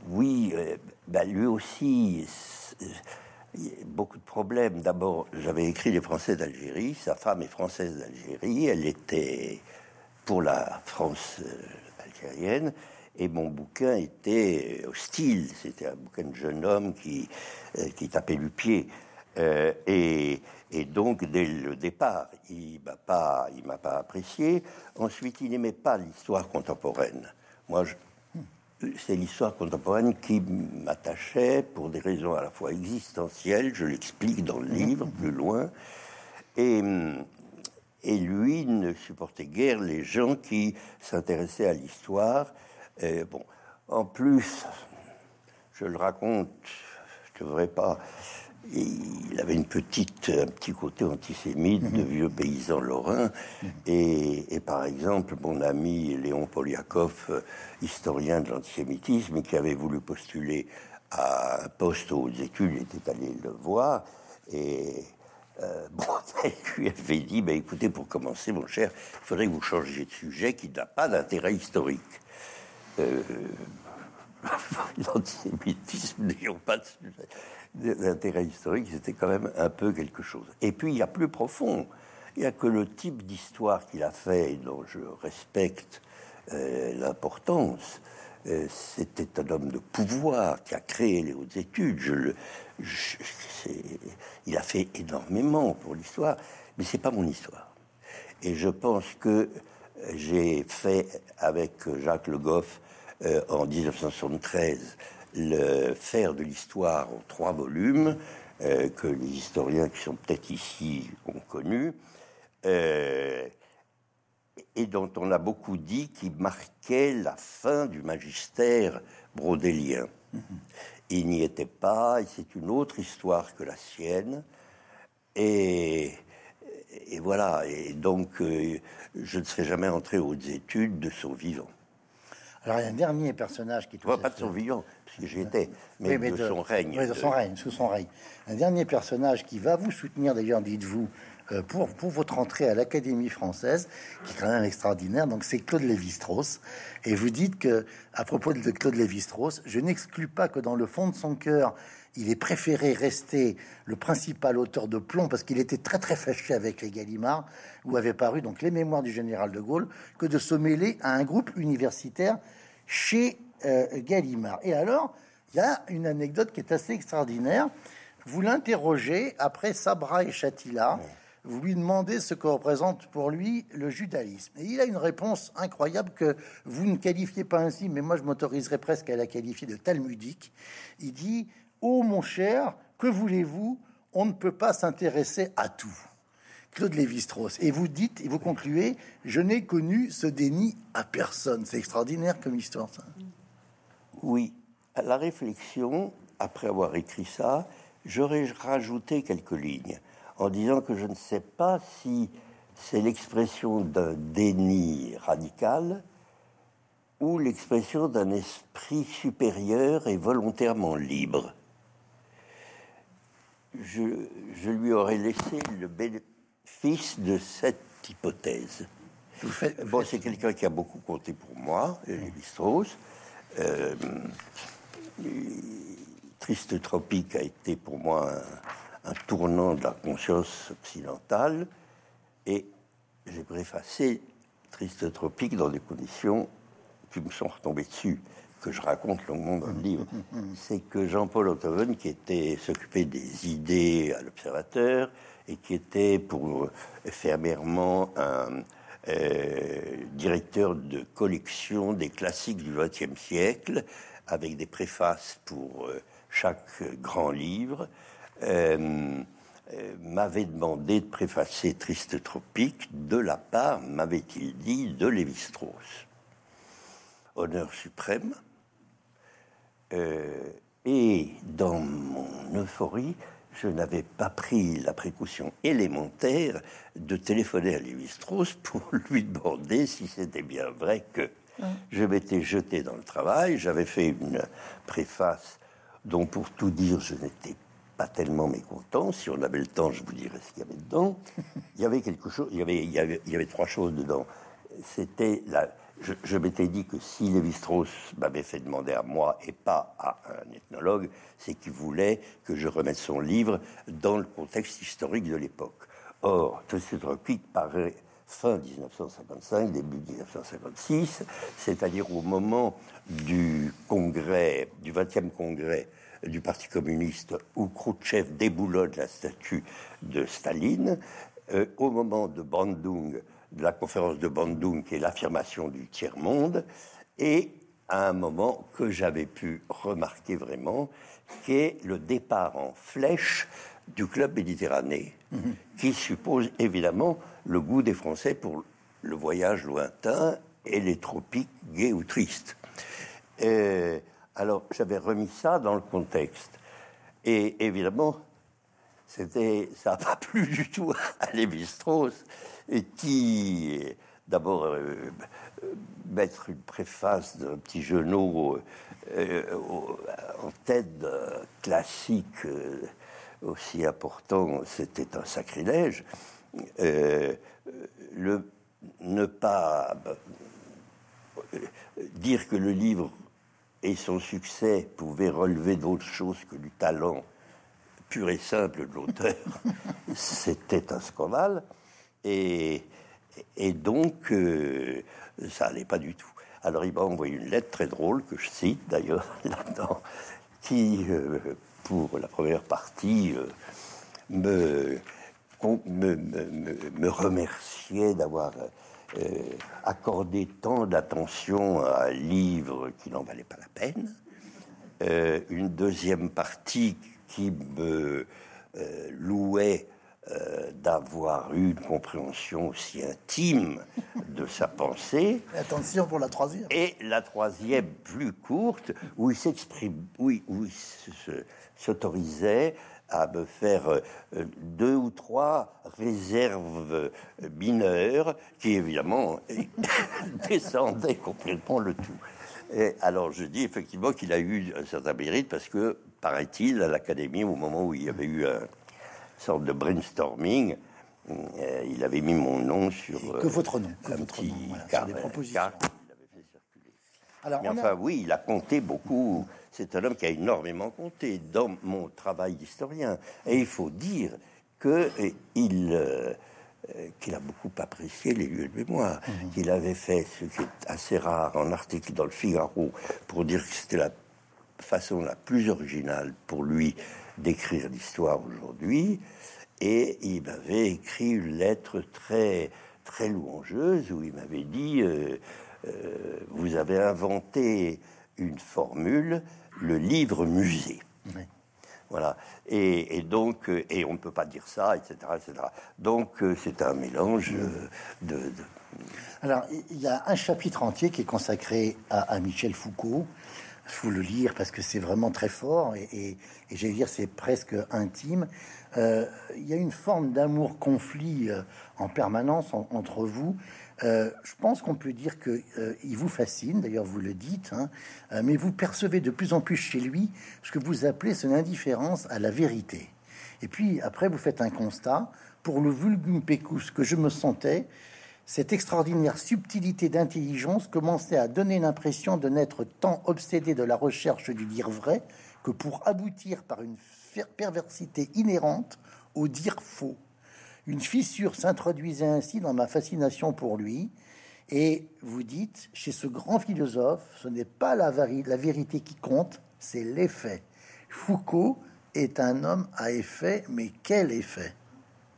[SPEAKER 2] oui, euh, bah, lui aussi, beaucoup de problèmes. D'abord, j'avais écrit Les Français d'Algérie. Sa femme est française d'Algérie. Elle était pour la France algérienne. Et mon bouquin était hostile. C'était un bouquin de jeune homme qui, qui tapait du pied. Euh, et, et donc, dès le départ, il m'a pas, il m'a pas apprécié. Ensuite, il n'aimait pas l'histoire contemporaine. Moi, c'est l'histoire contemporaine qui m'attachait pour des raisons à la fois existentielles, je l'explique dans le livre plus loin, et, et lui ne supportait guère les gens qui s'intéressaient à l'histoire. Bon, en plus, je le raconte, je ne devrais pas. Il avait une petite, un petit côté antisémite de vieux paysan lorrain. Et, par exemple, mon ami Léon Poliakov, historien de l'antisémitisme, qui avait voulu postuler à un poste aux études, était allé le voir. Et euh, bon, lui avait dit ben, écoutez, pour commencer, mon cher, il faudrait que vous changiez de sujet qui n'a pas d'intérêt historique. Euh, l'antisémitisme n'ayant pas d'intérêt historique, c'était quand même un peu quelque chose. Et puis, il y a plus profond. Il y a que le type d'histoire qu'il a fait, dont je respecte euh, l'importance, euh, c'était un homme de pouvoir qui a créé les hautes études. Il a fait énormément pour l'histoire, mais c'est pas mon histoire. Et je pense que j'ai fait avec Jacques Le Goff euh, en 1973 le faire de l'histoire en trois volumes euh, que les historiens qui sont peut-être ici ont connu euh, et dont on a beaucoup dit qui marquait la fin du magistère brodélien. Mm-hmm. Il n'y était pas, et c'est une autre histoire que la sienne. Et, et voilà, et donc je ne serai jamais entré aux études de son vivant.
[SPEAKER 1] Alors, il y a un dernier personnage qui...
[SPEAKER 2] Toi, pas de son vivant, puisque j'y étais, mais, de, son règne.
[SPEAKER 1] Oui, de son règne, sous son règne. Un dernier personnage qui va vous soutenir, d'ailleurs, dites-vous, euh, pour, pour votre entrée à l'Académie française, qui est quand même extraordinaire. Donc, c'est Claude Lévi-Strauss. Et vous dites que, à propos de Claude Lévi-Strauss, je n'exclus pas que dans le fond de son cœur, il est préféré rester le principal auteur de plomb parce qu'il était très très fâché avec les Gallimards, où avaient paru donc les mémoires du général de Gaulle, que de se mêler à un groupe universitaire chez euh, Gallimard. Et alors, il y a une anecdote qui est assez extraordinaire. Vous l'interrogez après Sabra et Chatila. Vous lui demandez ce que représente pour lui le judaïsme. Et il a une réponse incroyable que vous ne qualifiez pas ainsi, mais moi je m'autoriserais presque à la qualifier de talmudique. Il dit Oh mon cher, que voulez-vous? On ne peut pas s'intéresser à tout. Claude Lévi-Strauss. Et vous dites, et vous concluez, je n'ai connu ce déni à personne. C'est extraordinaire comme histoire, ça.
[SPEAKER 2] Oui. À la réflexion, après avoir écrit ça, j'aurais rajouté quelques lignes en disant que je ne sais pas si c'est l'expression d'un déni radical ou l'expression d'un esprit supérieur et volontairement libre je, lui aurais laissé le bénéfice de cette hypothèse. bon, c'est quelqu'un qui a beaucoup compté pour moi, Lévi-Strauss. Euh, Triste Tropique a été pour moi un, tournant de la conscience occidentale et j'ai préfacé Triste Tropique dans des conditions qui me sont retombées dessus que je raconte longuement dans le livre, c'est que Jean-Paul Ottoven, qui était s'occupait des idées à l'Observateur et qui était pour éphémèrement un euh, directeur de collection des classiques du XXe siècle, avec des préfaces pour euh, chaque grand livre, euh, m'avait demandé de préfacer Triste Tropique de la part, m'avait-il dit, de Lévi-Strauss. Honneur suprême, euh, et dans mon euphorie, je n'avais pas pris la précaution élémentaire de téléphoner à Lévi-Strauss pour lui demander si c'était bien vrai que je m'étais jeté dans le travail. J'avais fait une préface dont, pour tout dire, je n'étais pas tellement mécontent. Si on avait le temps, je vous dirais ce qu'il y avait dedans. Il y avait quelque chose, il y avait, il y avait, il y avait trois choses dedans. C'était la, je, m'étais dit que si Lévi-Strauss m'avait fait demander à moi et pas à un ethnologue, c'est qu'il voulait que je remette son livre dans le contexte historique de l'époque. Or, tout ce truc paraît fin 1955, début 1956, c'est-à-dire au moment du congrès, du 20e congrès du Parti communiste, où Khrouchtchev déboulonne la statue de Staline, euh, au moment de Bandung, de la conférence de Bandung, qui est l'affirmation du tiers-monde, et à un moment que j'avais pu remarquer vraiment, qui est le départ en flèche du club méditerranéen, mhm. qui suppose évidemment le goût des Français pour le voyage lointain et les tropiques gais ou tristes. alors j'avais remis ça dans le contexte. Et évidemment, c'était, ça n'a pas plu du tout à Lévi-Strauss, qui, d'abord, euh, mettre une préface d'un petit genou euh, en tête classique euh, aussi important, c'était un sacrilège. le, ne pas dire que le livre et son succès pouvaient relever d'autres choses que du talent pur et simple de l'auteur, c'était un scandale. Et, donc, euh, ça n'allait pas du tout. Alors, il m'a envoyé une lettre très drôle, que je cite d'ailleurs là-dedans, qui, euh, pour la première partie, euh, me, remerciait d'avoir accordé tant d'attention à un livre qui n'en valait pas la peine. une deuxième partie qui me louait euh, d'avoir eu une compréhension aussi intime de sa pensée.
[SPEAKER 1] Attention pour la troisième.
[SPEAKER 2] Et la troisième, plus courte, où il s'exprime, oui, où il s'autorisait à me faire euh, deux ou trois réserves mineures qui évidemment descendaient complètement le tout. Et alors je dis effectivement qu'il a eu un certain mérite parce que, paraît-il, à l'Académie, au moment où il y avait eu un, sorte de brainstorming. Euh, il avait mis mon nom sur
[SPEAKER 1] que votre nom,
[SPEAKER 2] que votre nom, voilà,
[SPEAKER 1] des propositions.
[SPEAKER 2] Alors, Mais enfin, oui, il a compté beaucoup. C'est un homme qui a énormément compté dans mon travail d'historien. Et il faut dire que il euh, qu'il a beaucoup apprécié les lieux de mémoire, mhm. qu'il avait fait ce qui est assez rare en article dans le Figaro pour dire que c'était la façon la plus originale pour lui d'écrire l'histoire aujourd'hui. Et il m'avait écrit une lettre très, très louangeuse où il m'avait dit euh, euh, Vous avez inventé une formule, le livre musée. Voilà. Et, donc, euh, et on ne peut pas dire ça, etc. etc. Donc, c'est un mélange de,
[SPEAKER 1] Alors, il y a un chapitre entier qui est consacré à Michel Foucault faut le lire parce que c'est vraiment très fort et, j'allais dire c'est presque intime. Euh, il y a une forme d'amour-conflit euh, en permanence entre vous. Euh, je pense qu'on peut dire que il vous fascine, d'ailleurs vous le dites, hein, mais vous percevez de plus en plus chez lui ce que vous appelez son indifférence à la vérité. Et puis après vous faites un constat pour le vulgum pecus que je me sentais cette extraordinaire subtilité d'intelligence commençait à donner l'impression de n'être tant obsédé de la recherche du dire vrai que pour aboutir par une perversité inhérente au dire faux. Une fissure s'introduisait ainsi dans ma fascination pour lui, et vous dites, chez ce grand philosophe, ce n'est pas la, vérité qui compte, c'est l'effet. Foucault est un homme à effet, mais quel effet?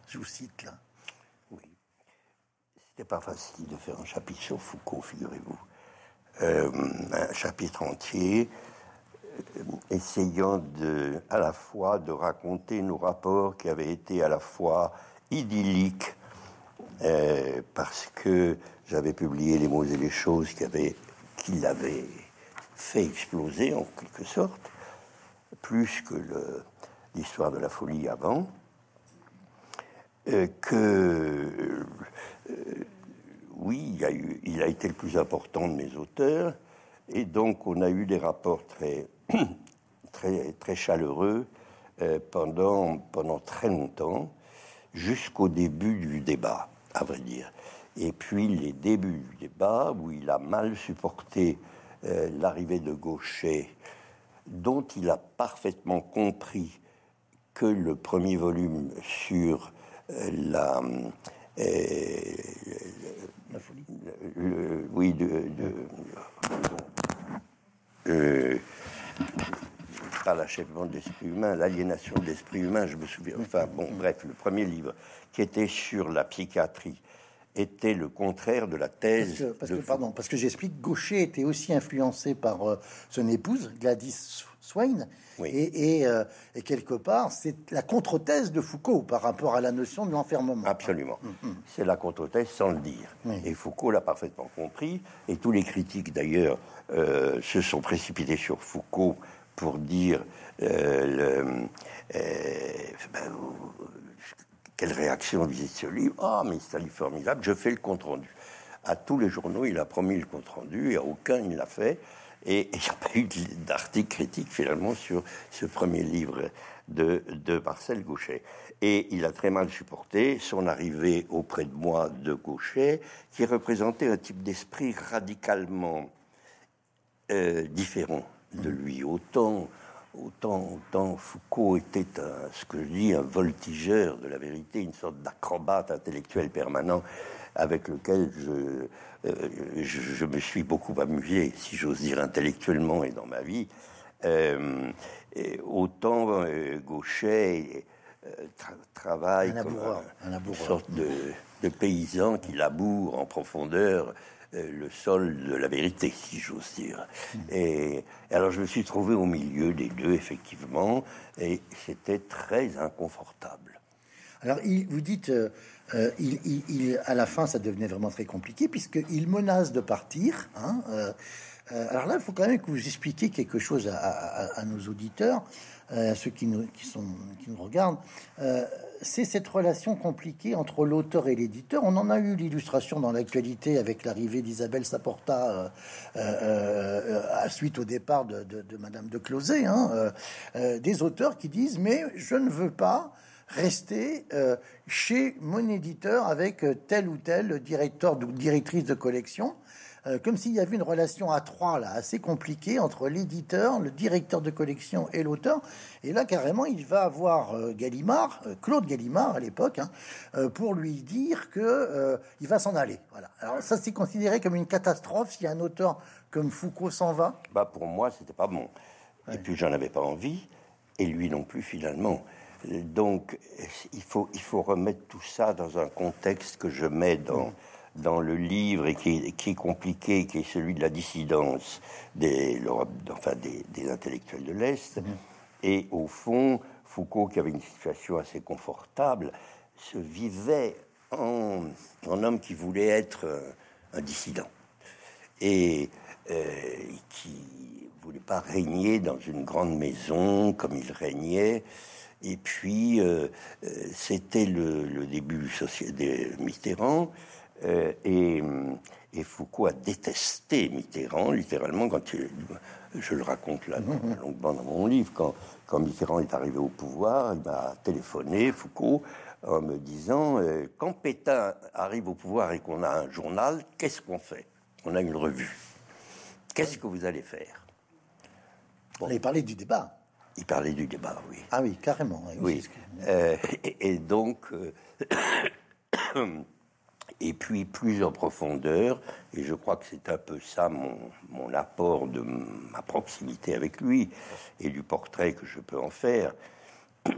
[SPEAKER 1] Je vous cite là.
[SPEAKER 2] C'était pas facile de faire un chapitre sur Foucault, figurez-vous. Euh, un chapitre entier euh, essayant de, à la fois de raconter nos rapports qui avaient été à la fois idylliques, euh, parce que j'avais publié les mots et les choses qui avaient, qui l'avaient fait exploser en quelque sorte, plus que l'histoire de la folie avant, que oui, il a, été le plus important de mes auteurs, et donc on a eu des rapports très, très, très chaleureux euh, pendant, pendant très longtemps, jusqu'au début du débat, à vrai dire. Et puis les débuts du débat, où il a mal supporté euh, l'arrivée de Gaucher, dont il a parfaitement compris que le premier volume sur euh, la,
[SPEAKER 1] la folie.
[SPEAKER 2] oui, de, de pas l'achèvement de l'esprit humain, l'aliénation de l'esprit humain, je me souviens. Enfin, bon, bref, le premier livre qui était sur la psychiatrie était le contraire de la thèse.
[SPEAKER 1] Parce que, parce
[SPEAKER 2] de
[SPEAKER 1] que- pardon, parce que j'explique, Gaucher était aussi influencé par euh, son épouse, Gladys Swain,
[SPEAKER 2] Oui.
[SPEAKER 1] et, et, euh, et quelque part, c'est la contre-thèse de Foucault par rapport à la notion de l'enfermement.
[SPEAKER 2] Absolument. C'est la contre-thèse sans le dire. Et Foucault l'a parfaitement compris. Et tous les critiques, d'ailleurs, euh, se sont précipités sur Foucault pour dire euh, le, ben, quelle réaction de ce livre. Ah, mais c'est un livre formidable, je fais le compte-rendu. À tous les journaux, il a promis le compte-rendu, et à aucun il l'a fait. Et il n'y a pas eu d'article critique finalement sur ce premier livre de, Marcel Gauchet. Et il a très mal supporté son arrivée auprès de moi de Gauchet, qui représentait un type d'esprit radicalement euh, différent de lui. Autant, autant, autant Foucault était un, ce que je dis un voltigeur de la vérité, une sorte d'acrobate intellectuel permanent avec lequel je, euh, je, je me suis beaucoup amusé, si j'ose dire, intellectuellement et dans ma vie. Euh, et autant euh, Gauchet euh, tra- travaille
[SPEAKER 1] Un
[SPEAKER 2] comme un-
[SPEAKER 1] un
[SPEAKER 2] une sorte de, de paysan qui laboure en profondeur le sol de la vérité, si j'ose dire. Et, et alors je me suis trouvé au milieu des deux, effectivement, et c'était très inconfortable.
[SPEAKER 1] Alors, il, vous dites, euh, euh, il, à la fin, ça devenait vraiment très compliqué, puisqu'il menace de partir. hein, euh, euh, alors là, il faut quand même que vous expliquiez quelque chose à, nos auditeurs, à ceux qui nous, regardent. C'est cette relation compliquée entre l'auteur et l'éditeur. On en a eu l'illustration dans l'actualité avec l'arrivée d'Isabelle Saporta suite au départ de, Madame de Closet. hein, des auteurs qui disent mais je ne veux pas rester euh, chez mon éditeur avec euh, tel ou tel directeur ou directrice de collection, euh, comme s'il y avait une relation à trois là assez compliquée entre l'éditeur, le directeur de collection et l'auteur. Et là carrément, il va avoir euh, Gallimard, euh, Claude Gallimard à l'époque, hein, pour lui dire que il va s'en aller. Voilà. Alors ça c'est considéré comme une catastrophe si un auteur comme Foucault s'en va.
[SPEAKER 2] Bah, pour moi, c'était pas bon. Et puis, j'en avais pas envie, et lui non plus, finalement. Donc, il faut, il faut remettre tout ça dans un contexte que je mets dans, dans le livre et qui est, qui est compliqué, qui est celui de la dissidence des, l'Europe- enfin, des, des intellectuels de l'Est. Et au fond, Foucault, qui avait une situation assez confortable, se vivait en, en homme qui voulait être un- un dissident et euh, qui voulait pas régner dans une grande maison comme il régnait. Et puis, euh, euh, c'était le, le début de Mitterrand. euh, et, et Foucault a détesté Mitterrand, littéralement, quand il- je le raconte là longuement dans mon livre, quand, quand Mitterrand est arrivé au pouvoir, il m'a téléphoné, Foucault, en me disant euh, quand Pétain arrive au pouvoir et qu'on a un journal, qu'est-ce qu'on fait? On a une revue. Qu'est-ce que vous allez faire?
[SPEAKER 1] On avait parlé du débat.
[SPEAKER 2] Il parlait du débat, oui.
[SPEAKER 1] Ah oui, carrément.
[SPEAKER 2] Oui. Euh, et, et donc, euh, et puis plus en profondeur, et je crois que c'est un peu ça mon, mon apport de ma proximité avec lui et du portrait que je peux en faire,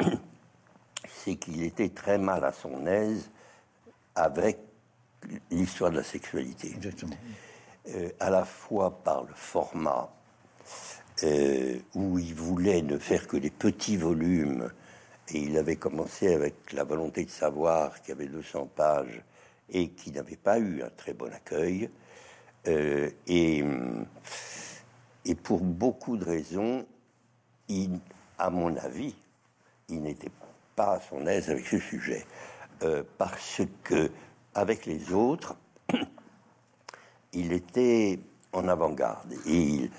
[SPEAKER 2] c'est qu'il était très mal à son aise avec l'histoire de la sexualité
[SPEAKER 1] Exactement.
[SPEAKER 2] euh, à la fois par le format euh, où il voulait ne faire que des petits volumes, et il avait commencé avec la volonté de savoir qui avait 200 pages et qui n'avait pas eu un très bon accueil, euh, et, hum, et pour beaucoup de raisons, à mon avis, il n'était pas à son aise avec ce sujet, euh, parce que avec les autres, il était en avant-garde et il,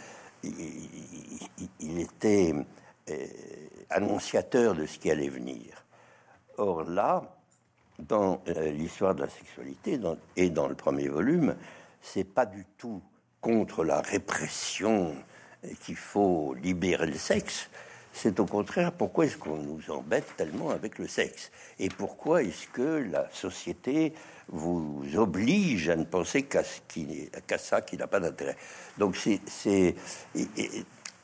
[SPEAKER 2] il- était euh, annonciateur de ce qui allait venir. Or là, dans euh, l'histoire de la sexualité et dans le premier volume, c'est pas du tout contre la répression qu'il faut libérer le sexe. C'est au contraire pourquoi est-ce qu'on nous embête tellement avec le sexe? Et pourquoi est-ce que la société vous oblige à ne penser qu'à qu'à ça qui n'a pas d'intérêt? Donc c'est,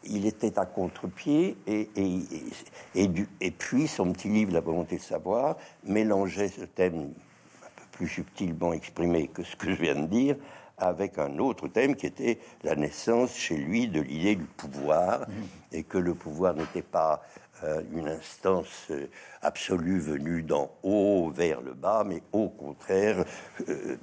[SPEAKER 2] il était à contre-pied et, et, et puis son petit livre La volonté de savoir mélangeait ce thème un peu plus subtilement exprimé que ce que je viens de dire, avec un autre thème qui était la naissance chez lui de l'idée du pouvoir, mmh. et que le pouvoir n'était pas euh, une instance euh, absolue venue d'en haut vers le bas, mais au contraire euh,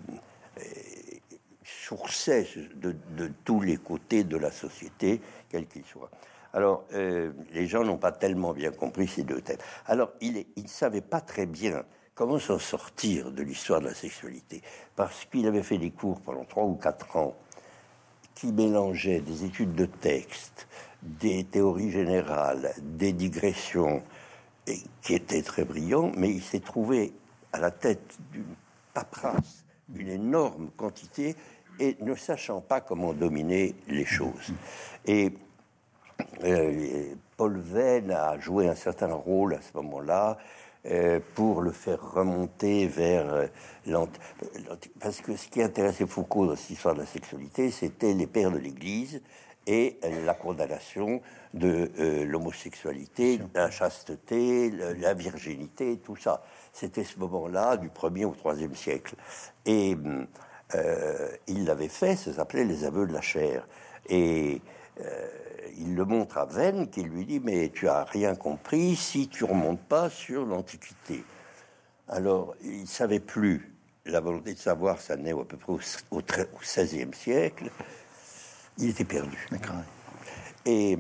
[SPEAKER 2] sourçait de, de, tous les côtés de la société, quel qu'il soit. Alors, les gens n'ont pas tellement bien compris ces deux thèmes. Alors, il ne savait pas très bien comment s'en sortir de l'histoire de la sexualité? Parce qu'il avait fait des cours pendant trois ou quatre ans qui mélangeaient des études de texte, des théories générales, des digressions, et qui étaient très brillants, mais il s'est trouvé à la tête d'une paperasse, d'une énorme quantité, et ne sachant pas comment dominer les choses. Et euh, Paul Venn a joué un certain rôle à ce moment-là. Euh, pour le faire remonter vers euh, Parce que ce qui intéressait Foucault dans cette histoire de la sexualité, c'était les pères de l'Église et euh, la condamnation de l'homosexualité, la chasteté, la virginité, tout ça. C'était ce moment-là du 1er au 3e siècle. Et il l'avait fait, ça s'appelait les aveux de la chair. Et il le montre à Venn qui lui dit mais tu as rien compris si tu remontes pas sur l'Antiquité. Alors il savait plus la volonté de savoir, ça naît à peu près au, XVIe siècle. Il était perdu. Et,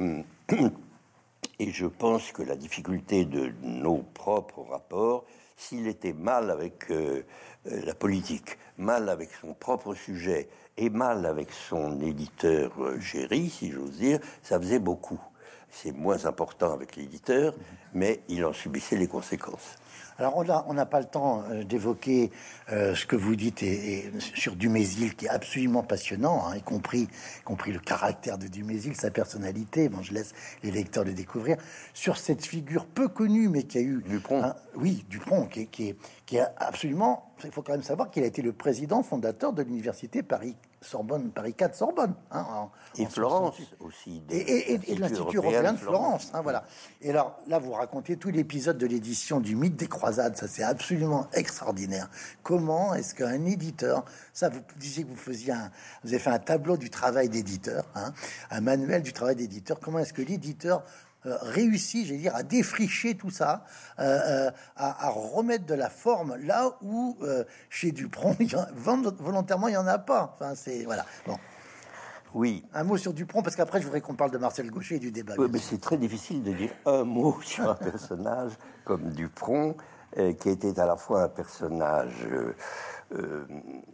[SPEAKER 2] et je pense que la difficulté de nos propres rapports, s'il était mal avec euh, la politique, mal avec son propre sujet et mal avec son éditeur euh, Géry, si j'ose dire, ça faisait beaucoup. C'est moins important avec l'éditeur, mais il en subissait les conséquences.
[SPEAKER 1] Alors on n'a pas le temps euh, d'évoquer euh, ce que vous dites et, sur Dumézil, qui est absolument passionnant, hein, y, compris, compris le caractère de Dumézil, sa personnalité. Bon, je laisse les lecteurs le découvrir. Sur cette figure peu connue, mais qui a eu...
[SPEAKER 2] Dupont.
[SPEAKER 1] oui, Dupont, qui, qui, qui est absolument... Il faut quand même savoir qu'il a été le président fondateur de l'université Paris Sorbonne, Paris 4, Sorbonne.
[SPEAKER 2] Hein, et Florence aussi.
[SPEAKER 1] et, l'Institut européen de Florence. Hein, voilà. Et alors là, vous racontez tout l'épisode de l'édition du Mythe des Croisades. Ça, c'est absolument extraordinaire. Comment est-ce qu'un éditeur, ça, vous disiez que vous faisiez un, vous avez fait un tableau du travail d'éditeur, hein, un manuel du travail d'éditeur. Comment est-ce que l'éditeur euh, réussi, j'ai dire, à défricher tout ça, euh, euh, à, remettre de la forme là où chez Dupont, volontairement, il n'y en a pas. Enfin, c'est voilà. Bon.
[SPEAKER 2] Oui.
[SPEAKER 1] Un mot sur Dupont, parce qu'après, je voudrais qu'on parle de Marcel Gaucher et du débat.
[SPEAKER 2] Oui, mais c'est très difficile de dire un mot sur un personnage comme Dupont, qui était à la fois un personnage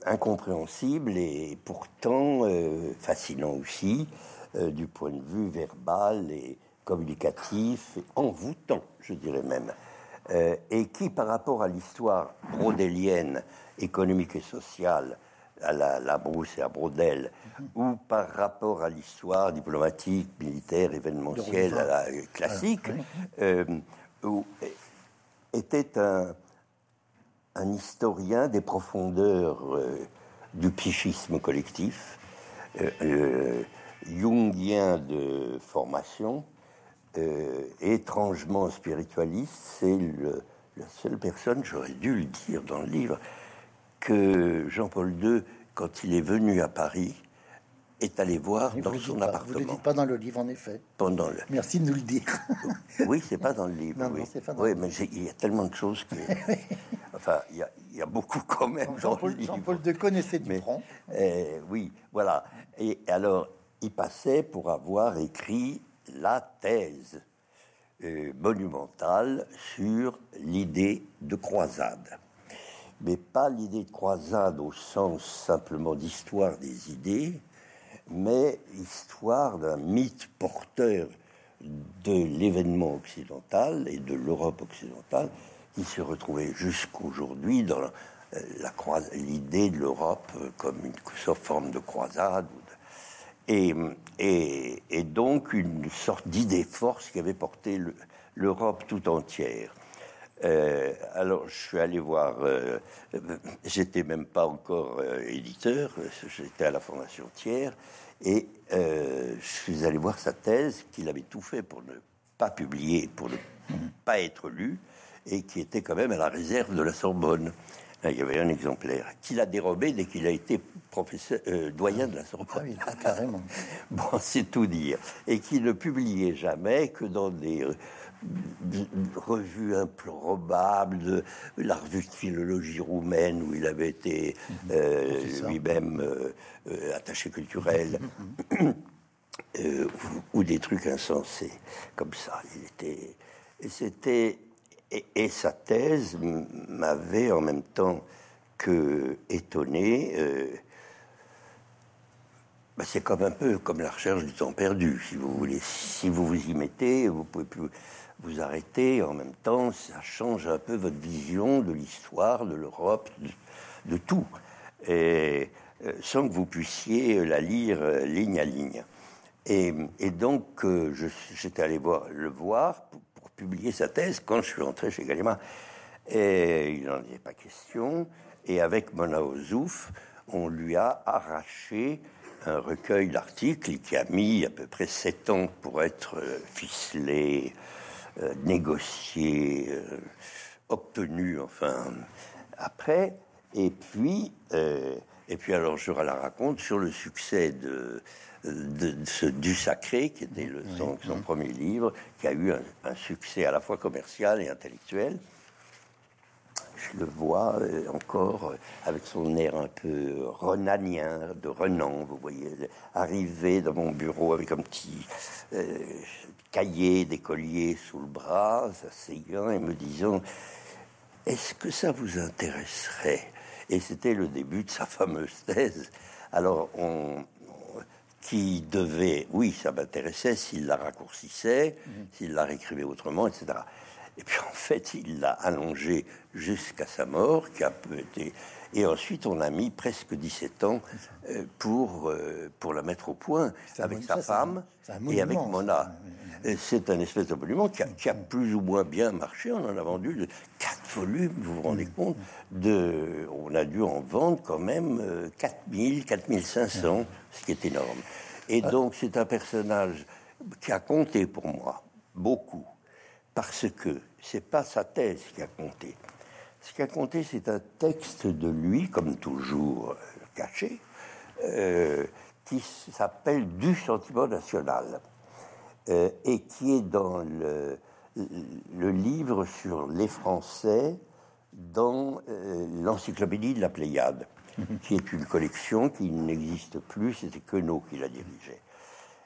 [SPEAKER 2] incompréhensible et pourtant fascinant aussi, du point de vue verbal et, communicatif, envoûtant, je dirais même, euh, et qui, par rapport à l'histoire brodélienne, économique et sociale, à la, Brousse et à Brodel, ou par rapport à l'histoire diplomatique, militaire, événementielle, classique, euh, était un, un, historien des profondeurs euh, du psychisme collectif, jungien de formation, euh, étrangement spiritualiste. C'est la seule personne, j'aurais dû le dire dans le livre, que Jean-Paul II, quand il est venu à Paris, est allé voir dans son appartement. Vous
[SPEAKER 1] ne le dites pas dans le livre, en effet.
[SPEAKER 2] Pendant le...
[SPEAKER 1] Merci de nous le dire.
[SPEAKER 2] oui, c'est pas dans le livre.
[SPEAKER 1] Non,
[SPEAKER 2] oui,
[SPEAKER 1] non, pas
[SPEAKER 2] dans oui mais il y a tellement de choses que. enfin, il y, a, beaucoup quand même
[SPEAKER 1] Jean-Paul, Jean-Paul II connaissait
[SPEAKER 2] Dupont. Euh, oui, voilà. Et alors, il passait pour avoir écrit la thèse euh, monumentale sur l'idée de croisade. Mais pas l'idée de croisade au sens simplement d'histoire des idées, mais histoire d'un mythe porteur de l'événement occidental et de l'Europe occidentale qui se retrouvait jusqu'aujourd'hui dans euh, l'idée de l'Europe comme une forme de croisade et, donc une sorte d'idée force qui avait porté l'Europe tout entière. Euh, alors, je suis allé voir, euh, j'étais même pas encore euh, éditeur, j'étais à la Fondation Thiers, et je suis allé voir sa thèse, qu'il avait tout fait pour ne pas publier, pour ne pas être lu, et qui était quand même à la réserve de la Sorbonne. Ah, il y avait un exemplaire qu'il a dérobé dès qu'il a été professeur, euh, doyen de la Sorbonne.
[SPEAKER 1] Ah oui, carrément.
[SPEAKER 2] bon, c'est tout dire. Et qui ne publiait jamais que dans des euh, revues improbables, de, la revue de philologie roumaine où il avait été mhm. euh, lui-même attaché culturel. ou, des trucs insensés comme ça. Il était, c'était et, sa thèse m'avait en même temps que étonné. Euh, bah, c'est comme un peu comme la recherche du temps perdu, si vous voulez. Si vous vous y mettez, vous pouvez plus vous arrêter. En même temps, ça change un peu votre vision de l'histoire, de l'Europe, de, tout, euh, sans que vous puissiez la lire euh, ligne à ligne. Et, donc, j'étais allé voir, le voir publier sa thèse quand je suis entré chez Gallimard. Et il n'en était pas question. Et avec Mona Ozouf, on lui a arraché un recueil d'articles qui a mis à peu près sept ans pour être euh, ficelé, euh, négocié, euh, obtenu, enfin, après. Et puis, et puis alors je la raconte sur le succès de, de, ce Du Sacré, qui était le, son, premier livre, qui a eu un, succès à la fois commercial et intellectuel. Je le vois euh, encore euh, avec son air un peu renanien, de Renan, vous voyez, arriver dans mon bureau avec un petit euh, cahier d'écolier sous le bras, s'asseyant et me disant Est-ce que ça vous intéresserait? Et c'était le début de sa fameuse thèse. Alors, on, qui devait, oui, ça m'intéressait s'il la raccourcissait, mhm. s'il la réécrivait autrement, etc. Et puis en fait, il l'a allongée jusqu'à sa mort, qui a peu été. Et ensuite, on a mis presque 17 ans euh, pour, euh, pour la mettre au point avec sa femme et avec Mona. C'est un espèce de monument qui a, qui a, plus ou moins bien marché. On en a vendu de 4 volumes, vous vous rendez compte de, On a dû en vendre quand même 4000, euh, 4500, ce qui est énorme. Et ah. donc, c'est un personnage qui a compté pour moi beaucoup, parce que c'est pas sa thèse qui a compté. Ce qui a compté, c'est un texte de lui, comme toujours euh, caché, euh, qui s'appelle Du sentiment national, euh, et qui est dans le, le, livre sur les Français dans l'encyclopédie de la Pléiade, qui est une collection qui n'existe plus, c'était Queneau qui la dirigeait.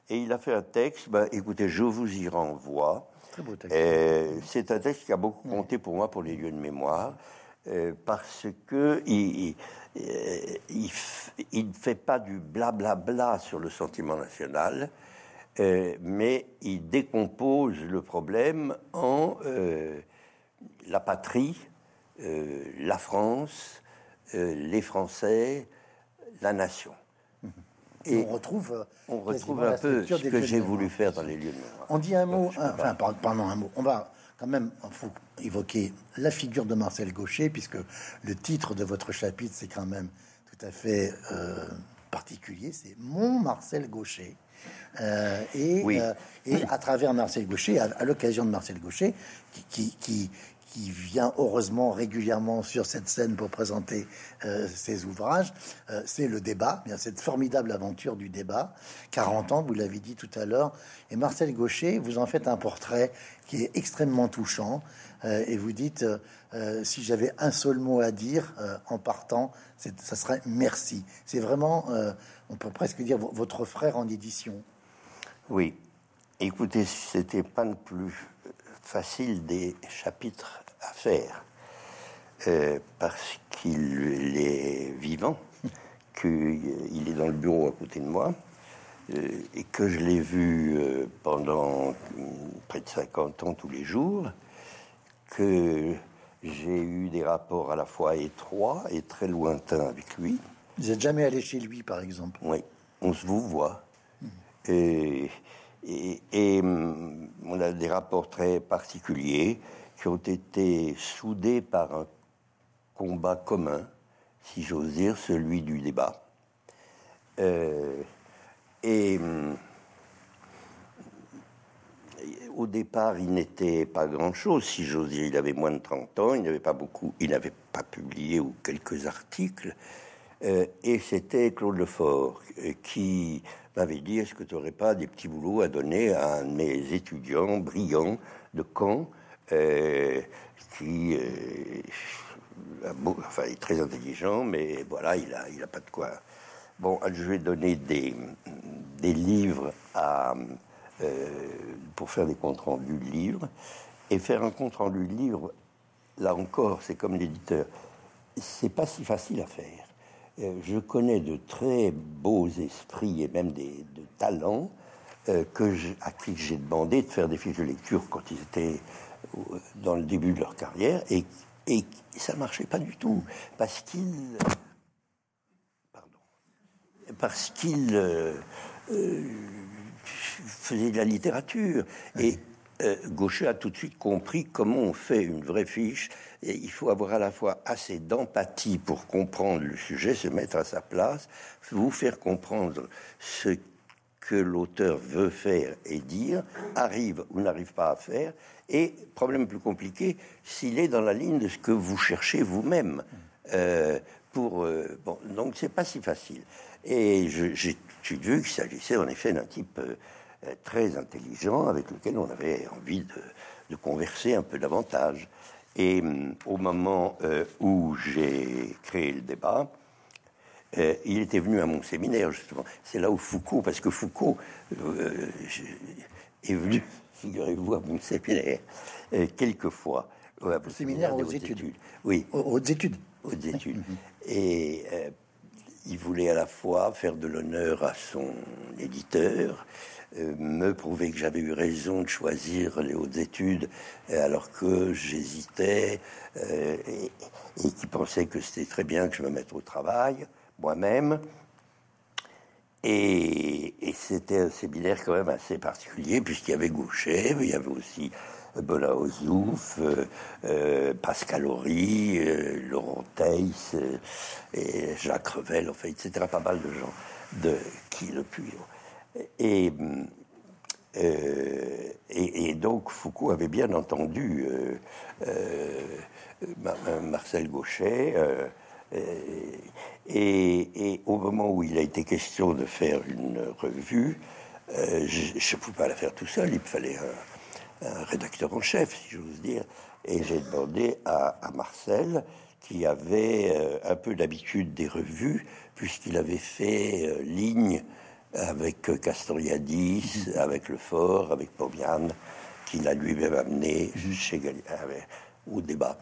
[SPEAKER 2] Et il a fait un texte, ben, écoutez, je vous y renvoie, euh, c'est un texte qui a beaucoup compté pour moi pour les lieux de mémoire, euh, parce que il, il, ne fait pas du blablabla bla sur le sentiment national, euh, mais il décompose le problème en la patrie, la France, les Français, la nation.
[SPEAKER 1] Et on retrouve, euh,
[SPEAKER 2] on retrouve un peu ce que j'ai voulu faire dans les lieux de.
[SPEAKER 1] On dit un mot, enfin, pardon, un mot. On va quand même faut évoquer la figure de Marcel Gaucher, puisque le titre de votre chapitre, c'est quand même tout à fait euh, particulier. C'est Mon Marcel Gaucher. Euh, et, et à travers Marcel Gaucher, à, l'occasion de Marcel Gaucher, qui, qui, qui vient heureusement régulièrement sur cette scène pour présenter euh, ses ouvrages, euh, c'est le débat, bien cette formidable aventure du débat. 40 ans, vous l'avez dit tout à l'heure, et Marcel Gaucher, vous en faites un portrait qui est extrêmement touchant, euh, et vous dites, si j'avais un seul mot à dire en partant, ça serait merci. C'est vraiment, on peut presque dire, votre frère en édition.
[SPEAKER 2] Oui, écoutez, c'était pas le plus facile des chapitres à faire euh, parce qu'il est vivant, qu'il est dans le bureau à côté de moi euh, et que je l'ai vu euh, pendant près de 50 ans tous les jours, que j'ai eu des rapports à la fois étroits et très lointains avec lui.
[SPEAKER 1] Vous n'êtes jamais allé chez lui, par exemple?
[SPEAKER 2] Oui, on se vous voit. Et et, hum, on a des rapports très particuliers qui ont été soudés par un combat commun, si j'ose dire, celui du débat. Euh, et hum, au départ, il n'était pas grand-chose, si j'ose dire. Il avait moins de 30 ans, il n'avait pas beaucoup, il n'avait pas publié ou quelques articles. Euh, et c'était Claude Lefort euh, qui m'avait dit Est-ce que tu n'aurais pas des petits boulots à donner à un de mes étudiants brillants de Caen euh, qui est très intelligent, mais voilà, il n'a il a pas de quoi. Bon, je vais donner des, des livres à, pour faire des comptes rendus de livres. Et faire un compte rendu de livre, là encore, c'est comme l'éditeur, c'est pas si facile à faire. Euh, je connais de très beaux esprits et même des, de talents euh, à qui j'ai demandé de faire des fiches de lecture quand ils étaient euh, dans le début de leur carrière et, et ça marchait pas du tout parce qu'ils parce qu'ils faisaient de la littérature et Gaucher a tout de suite compris comment on fait une vraie fiche il faut avoir à la fois assez d'empathie pour comprendre le sujet, se mettre à sa place, vous faire comprendre ce que l'auteur veut faire et dire, arrive ou n'arrive pas à faire, et, problème plus compliqué, s'il est dans la ligne de ce que vous cherchez vous-même. Euh, pour, euh, donc c'est pas si facile. Et j'ai vu qu'il s'agissait en effet d'un type euh, très intelligent avec lequel on avait envie de, de converser un peu davantage. Et hum, au moment euh, où j'ai créé le débat, euh, il était venu à mon séminaire, justement. C'est là où Foucault, parce que Foucault euh, est venu, figurez-vous, à mon séminaire, quelques fois.
[SPEAKER 1] au séminaire aux études.
[SPEAKER 2] Oui.
[SPEAKER 1] Aux, études.
[SPEAKER 2] Aux études. Et il voulait à la fois faire de l'honneur à son éditeur, euh, me prouver que j'avais eu raison de choisir les hautes études euh, alors que j'hésitais euh, et, qui pensait que c'était très bien que je me mette au travail moi-même. Et, c'était un séminaire quand même assez particulier puisqu'il y avait Gaucher, mais il y avait aussi Bola Ozouf, Pascal Horry, Laurent Teiss, et Jacques Revel, enfin, etc. Pas mal de gens de qui le puis et, euh, et, donc Foucault avait bien entendu euh, euh, Marcel Gauchet. Et, au moment où il a été question de faire une revue, je ne pouvais pas la faire tout seul, il me fallait un, rédacteur en chef, si j'ose dire. Et j'ai demandé à, à, Marcel, qui avait un peu l'habitude des revues, puisqu'il avait fait ligne avec Castoriadis, avec Le Fort, avec Pomian, qui l'a lui-même amené chez au débat.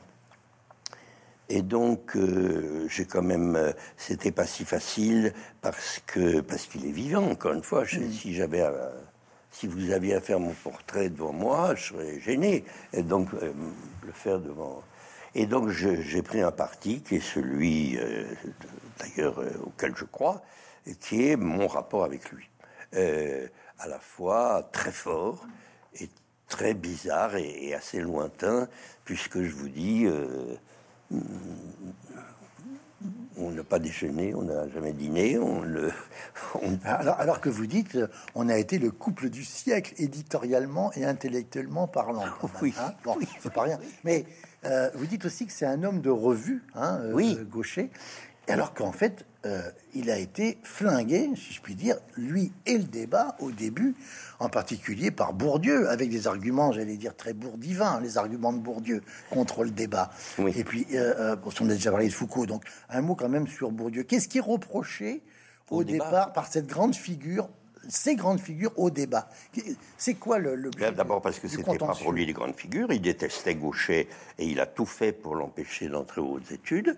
[SPEAKER 2] Et donc, euh, j'ai quand même, euh, c'était pas si facile parce que parce qu'il est vivant. Encore une fois, mm. si j'avais, si vous aviez à faire mon portrait devant moi, je serais gêné. Et donc, euh, le faire devant. Et donc, j'ai pris un parti qui est celui, d'ailleurs, auquel je crois, qui est mon rapport avec lui. Euh, à la fois très fort et très bizarre et, assez lointain, puisque je vous dis, euh, on n'a pas déjeuné, on n'a jamais dîné, on le.
[SPEAKER 1] Alors, que vous dites, on a été le couple du siècle, éditorialement et intellectuellement parlant.
[SPEAKER 2] oui,
[SPEAKER 1] hein bon, c'est pas rien. Mais euh, vous dites aussi que c'est un homme de revue, hein,
[SPEAKER 2] oui.
[SPEAKER 1] gaucher, alors qu'en fait, euh, il a été flingué, si je puis dire, lui et le débat au début, en particulier par Bourdieu, avec des arguments, j'allais dire, très bourdivins, les arguments de Bourdieu contre le débat. Et puis, euh, euh on a déjà parlé de Foucault, donc un mot quand même sur Bourdieu. Qu'est-ce qui est reproché au, départ par cette grande figure ces grandes figures au débat. C'est quoi le, le
[SPEAKER 2] D'abord parce que c'était pas pour lui les grandes figures. Il détestait Gaucher et il a tout fait pour l'empêcher d'entrer aux hautes études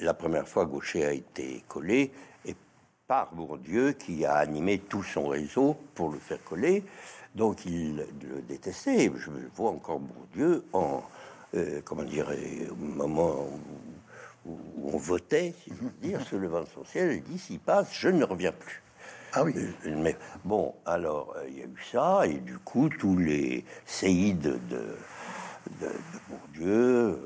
[SPEAKER 2] la première fois, Gaucher a été collé et par Bourdieu qui a animé tout son réseau pour le faire coller. Donc il le détestait. Je vois encore Bourdieu en, euh, comment dire, au moment où, on votait, si je veux dire, se levant de son ciel, il dit s'il passe, je ne reviens plus.
[SPEAKER 1] Ah oui.
[SPEAKER 2] Euh, mais bon, alors euh, il y a eu ça, et du coup, tous les séides de, de, de Bourdieu,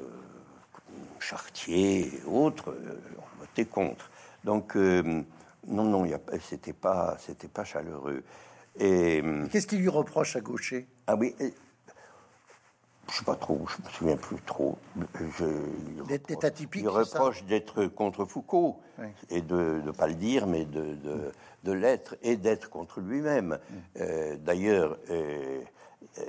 [SPEAKER 2] Chartier et autres euh, ont voté contre. Donc, euh, non, non, c'était pas, c'était pas chaleureux. Et
[SPEAKER 1] Qu'est-ce qu'il lui reproche à Gaucher?
[SPEAKER 2] Ah oui, je sais pas trop, je me souviens plus trop. Je, il
[SPEAKER 1] D'être- atypique,
[SPEAKER 2] Il
[SPEAKER 1] c'est ça
[SPEAKER 2] reproche d'être contre Foucault
[SPEAKER 1] Oui.
[SPEAKER 2] et de ne pas le dire, mais de, de, de l'être et d'être contre lui-même.
[SPEAKER 1] Mm.
[SPEAKER 2] Euh, D'ailleurs, euh, euh,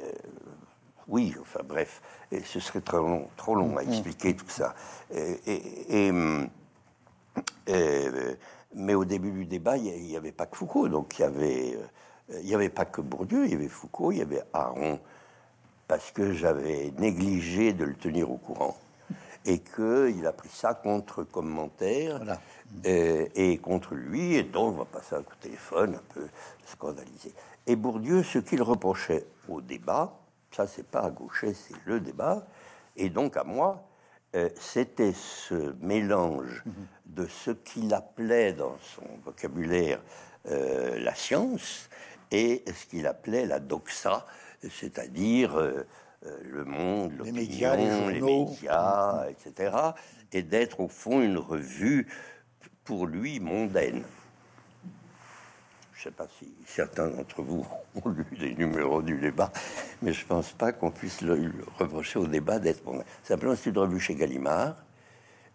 [SPEAKER 2] oui, enfin bref, et ce serait trop long, trop long à
[SPEAKER 1] Mm.
[SPEAKER 2] expliquer tout ça. Et, et- et, mais au début du débat, il n'y avait pas que Foucault, donc il y avait, il y avait pas que Bourdieu, il y avait Foucault, il y avait Aron, parce que j'avais négligé de le tenir au courant et qu'il a pris ça contre commentaire
[SPEAKER 1] Voilà.
[SPEAKER 2] euh, et contre lui, et donc on va passer un coup de téléphone un peu scandalisé. Et Bourdieu, ce qu'il reprochait au débat, ça c'est pas à Gaucher, c'est le débat, et donc à moi, euh, c'était ce mélange de ce qu'il appelait dans son vocabulaire euh, la science et ce qu'il appelait la doxa, c'est-à-dire euh, euh, le monde,
[SPEAKER 1] Les médias, les
[SPEAKER 2] les médias, etc. Et d'être au fond une revue pour lui mondaine. Je ne sais pas si certains d'entre vous ont lu des numéros du débat, mais je ne pense pas qu'on puisse le, le reprocher au débat d'être mondaine. Simplement, c'est une revue chez Gallimard,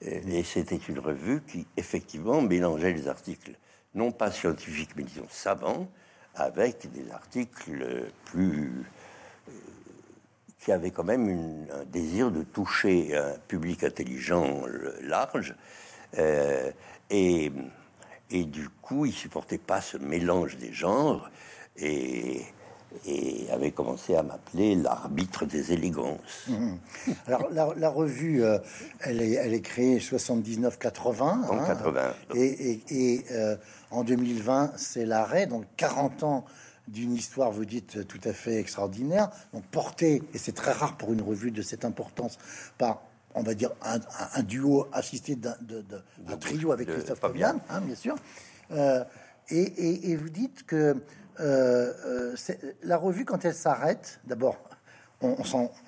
[SPEAKER 2] et, et c'était une revue qui, effectivement, mélangeait les articles, non pas scientifiques, mais disons savants, avec des articles plus qui avait quand même un désir de toucher un public intelligent large. euh, et, et du coup, il supportait pas ce mélange des genres et, et avait commencé à m'appeler l'arbitre des élégances.
[SPEAKER 1] Alors, la, la revue, euh, elle, est, elle est créée 79-80.
[SPEAKER 2] En 80.
[SPEAKER 1] Et, et- et, euh, en 2020, c'est l'arrêt. Donc, 40 ans d'une histoire, vous dites, tout à fait extraordinaire. Donc, portée, et c'est très rare pour une revue de cette importance, par, on va dire, un, un- un duo assisté d'un de, trio avec Christophe
[SPEAKER 2] Fabian.
[SPEAKER 1] Fabian, hein, bien sûr. Euh, et, et- et vous dites que euh, euh, la revue, quand elle s'arrête, d'abord, on,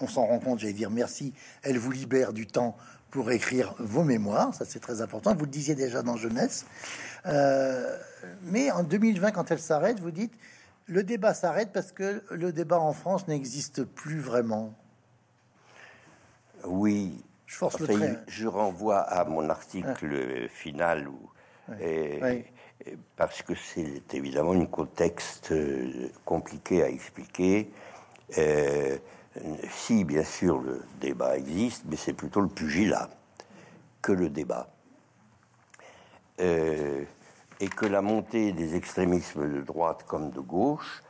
[SPEAKER 1] on s'en rend compte, j'allais dire merci, elle vous libère du temps pour écrire vos mémoires, ça c'est très important, vous le disiez déjà dans Jeunesse. Euh, mais en 2020, quand elle s'arrête, vous dites, le débat s'arrête parce que le débat en France n'existe plus vraiment.
[SPEAKER 2] Oui.
[SPEAKER 1] Je force le trait.
[SPEAKER 2] Je renvoie à mon article final où, et-. Parce que c'est évidemment un contexte euh, compliqué à expliquer. Euh, si, bien sûr, le débat existe, mais c'est plutôt le pugilat que le débat. Euh, et que la montée des extrémismes de droite comme de gauche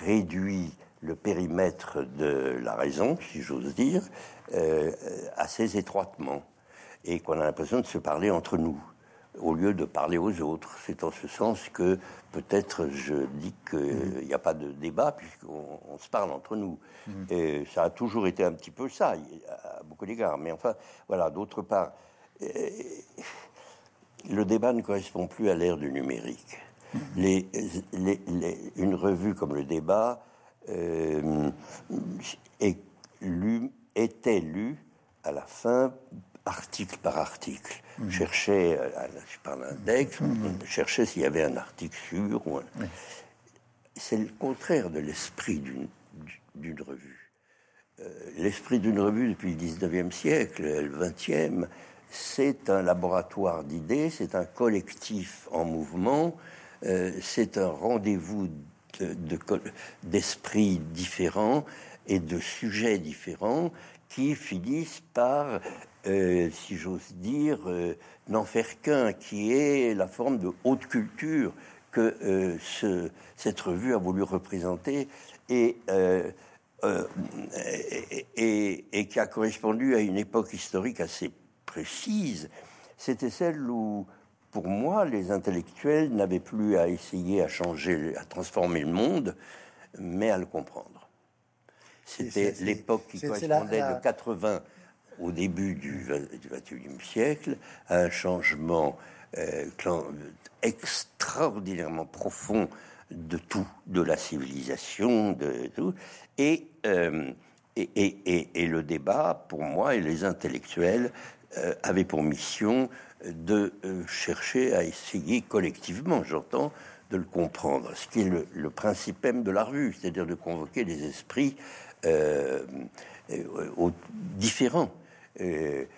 [SPEAKER 2] réduit le périmètre de la raison, si j'ose dire, assez étroitement, et qu'on a l'impression de se parler entre nous, au lieu de parler aux autres. C'est en ce sens que peut-être je dis qu'il n'y a pas de débat, puisqu'on on se parle entre nous. Et ça a toujours été un petit peu ça, à beaucoup d'égards. Mais enfin, voilà, d'autre part, euh, le débat ne correspond plus à l'ère du numérique. Les, les- les- une revue comme le débat euh, est lue- était lue à la fin article par article. Cherchait, euh, je parle d'index, cherchait s'il y avait un article sûr. ou un- C'est le contraire de l'esprit d'une d'une revue. Euh, L'esprit d'une revue depuis le 19e siècle, le 20e, c'est un laboratoire d'idées, c'est un collectif en mouvement, euh, c'est un rendez-vous de- de co- d'esprits différents et de sujets différents qui finissent par, euh, si j'ose dire, euh, n'en faire qu'un, qui est la forme de haute culture que euh, ce- cette revue a voulu représenter et, et, et- et qui a correspondu à une époque historique assez précise. C'était celle où, pour moi, les intellectuels n'avaient plus à essayer à changer, à transformer le monde, mais à le comprendre. C'était l'époque qui
[SPEAKER 1] la-
[SPEAKER 2] correspondait
[SPEAKER 1] la-
[SPEAKER 2] de 80 au début du XXIe siècle un changement euh, extraordinairement profond de tout, de la civilisation, de tout. Et, euh, et, le débat, pour moi, et les intellectuels euh, avaient pour mission de chercher à essayer collectivement, j'entends, de le comprendre, ce qui est le, principe même de la revue, c'est-à-dire de convoquer des esprits différents. Et,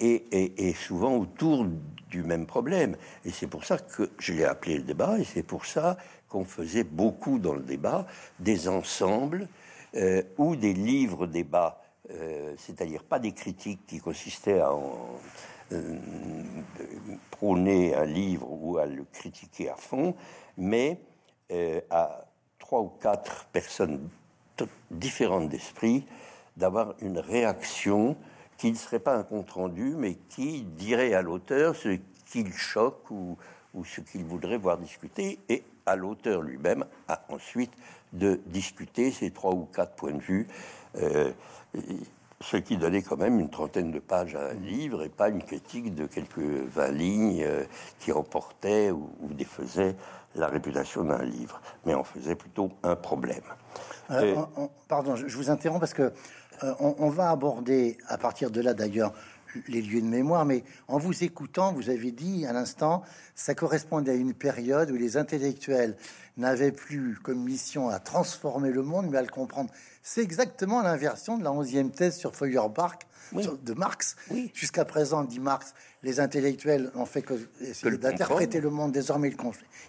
[SPEAKER 2] et, souvent autour du même problème. Et c'est pour ça que je l'ai appelé le débat, et c'est pour ça qu'on faisait beaucoup dans le débat des ensembles euh, ou des livres débats, euh, c'est-à-dire pas des critiques qui consistaient à euh, prôner un livre ou à le critiquer à fond, mais à trois ou quatre personnes différentes d'esprit d'avoir une réaction qui ne serait pas un compte-rendu, mais qui dirait à l'auteur ce qu'il choque ou, ou ce qu'il voudrait voir discuter, et à l'auteur lui-même a ensuite de discuter ces trois ou quatre points de vue, euh, ce qui donnait quand même une trentaine de pages à un livre et pas une critique de quelques vingt lignes euh, qui emportait ou, ou, défaisait la réputation d'un livre, mais en faisait plutôt un problème.
[SPEAKER 1] Euh, pardon, je vous interromps parce que euh, on, va aborder à partir de là d'ailleurs les lieux de mémoire, mais en vous écoutant, vous avez dit à l'instant, ça correspondait à une période où les intellectuels n'avaient plus comme mission à transformer le monde, mais à le comprendre. C'est exactement l'inversion de la onzième thèse sur Feuerbach de Marx. Jusqu'à présent, dit Marx, les intellectuels ont fait que d'interpréter le monde. Désormais,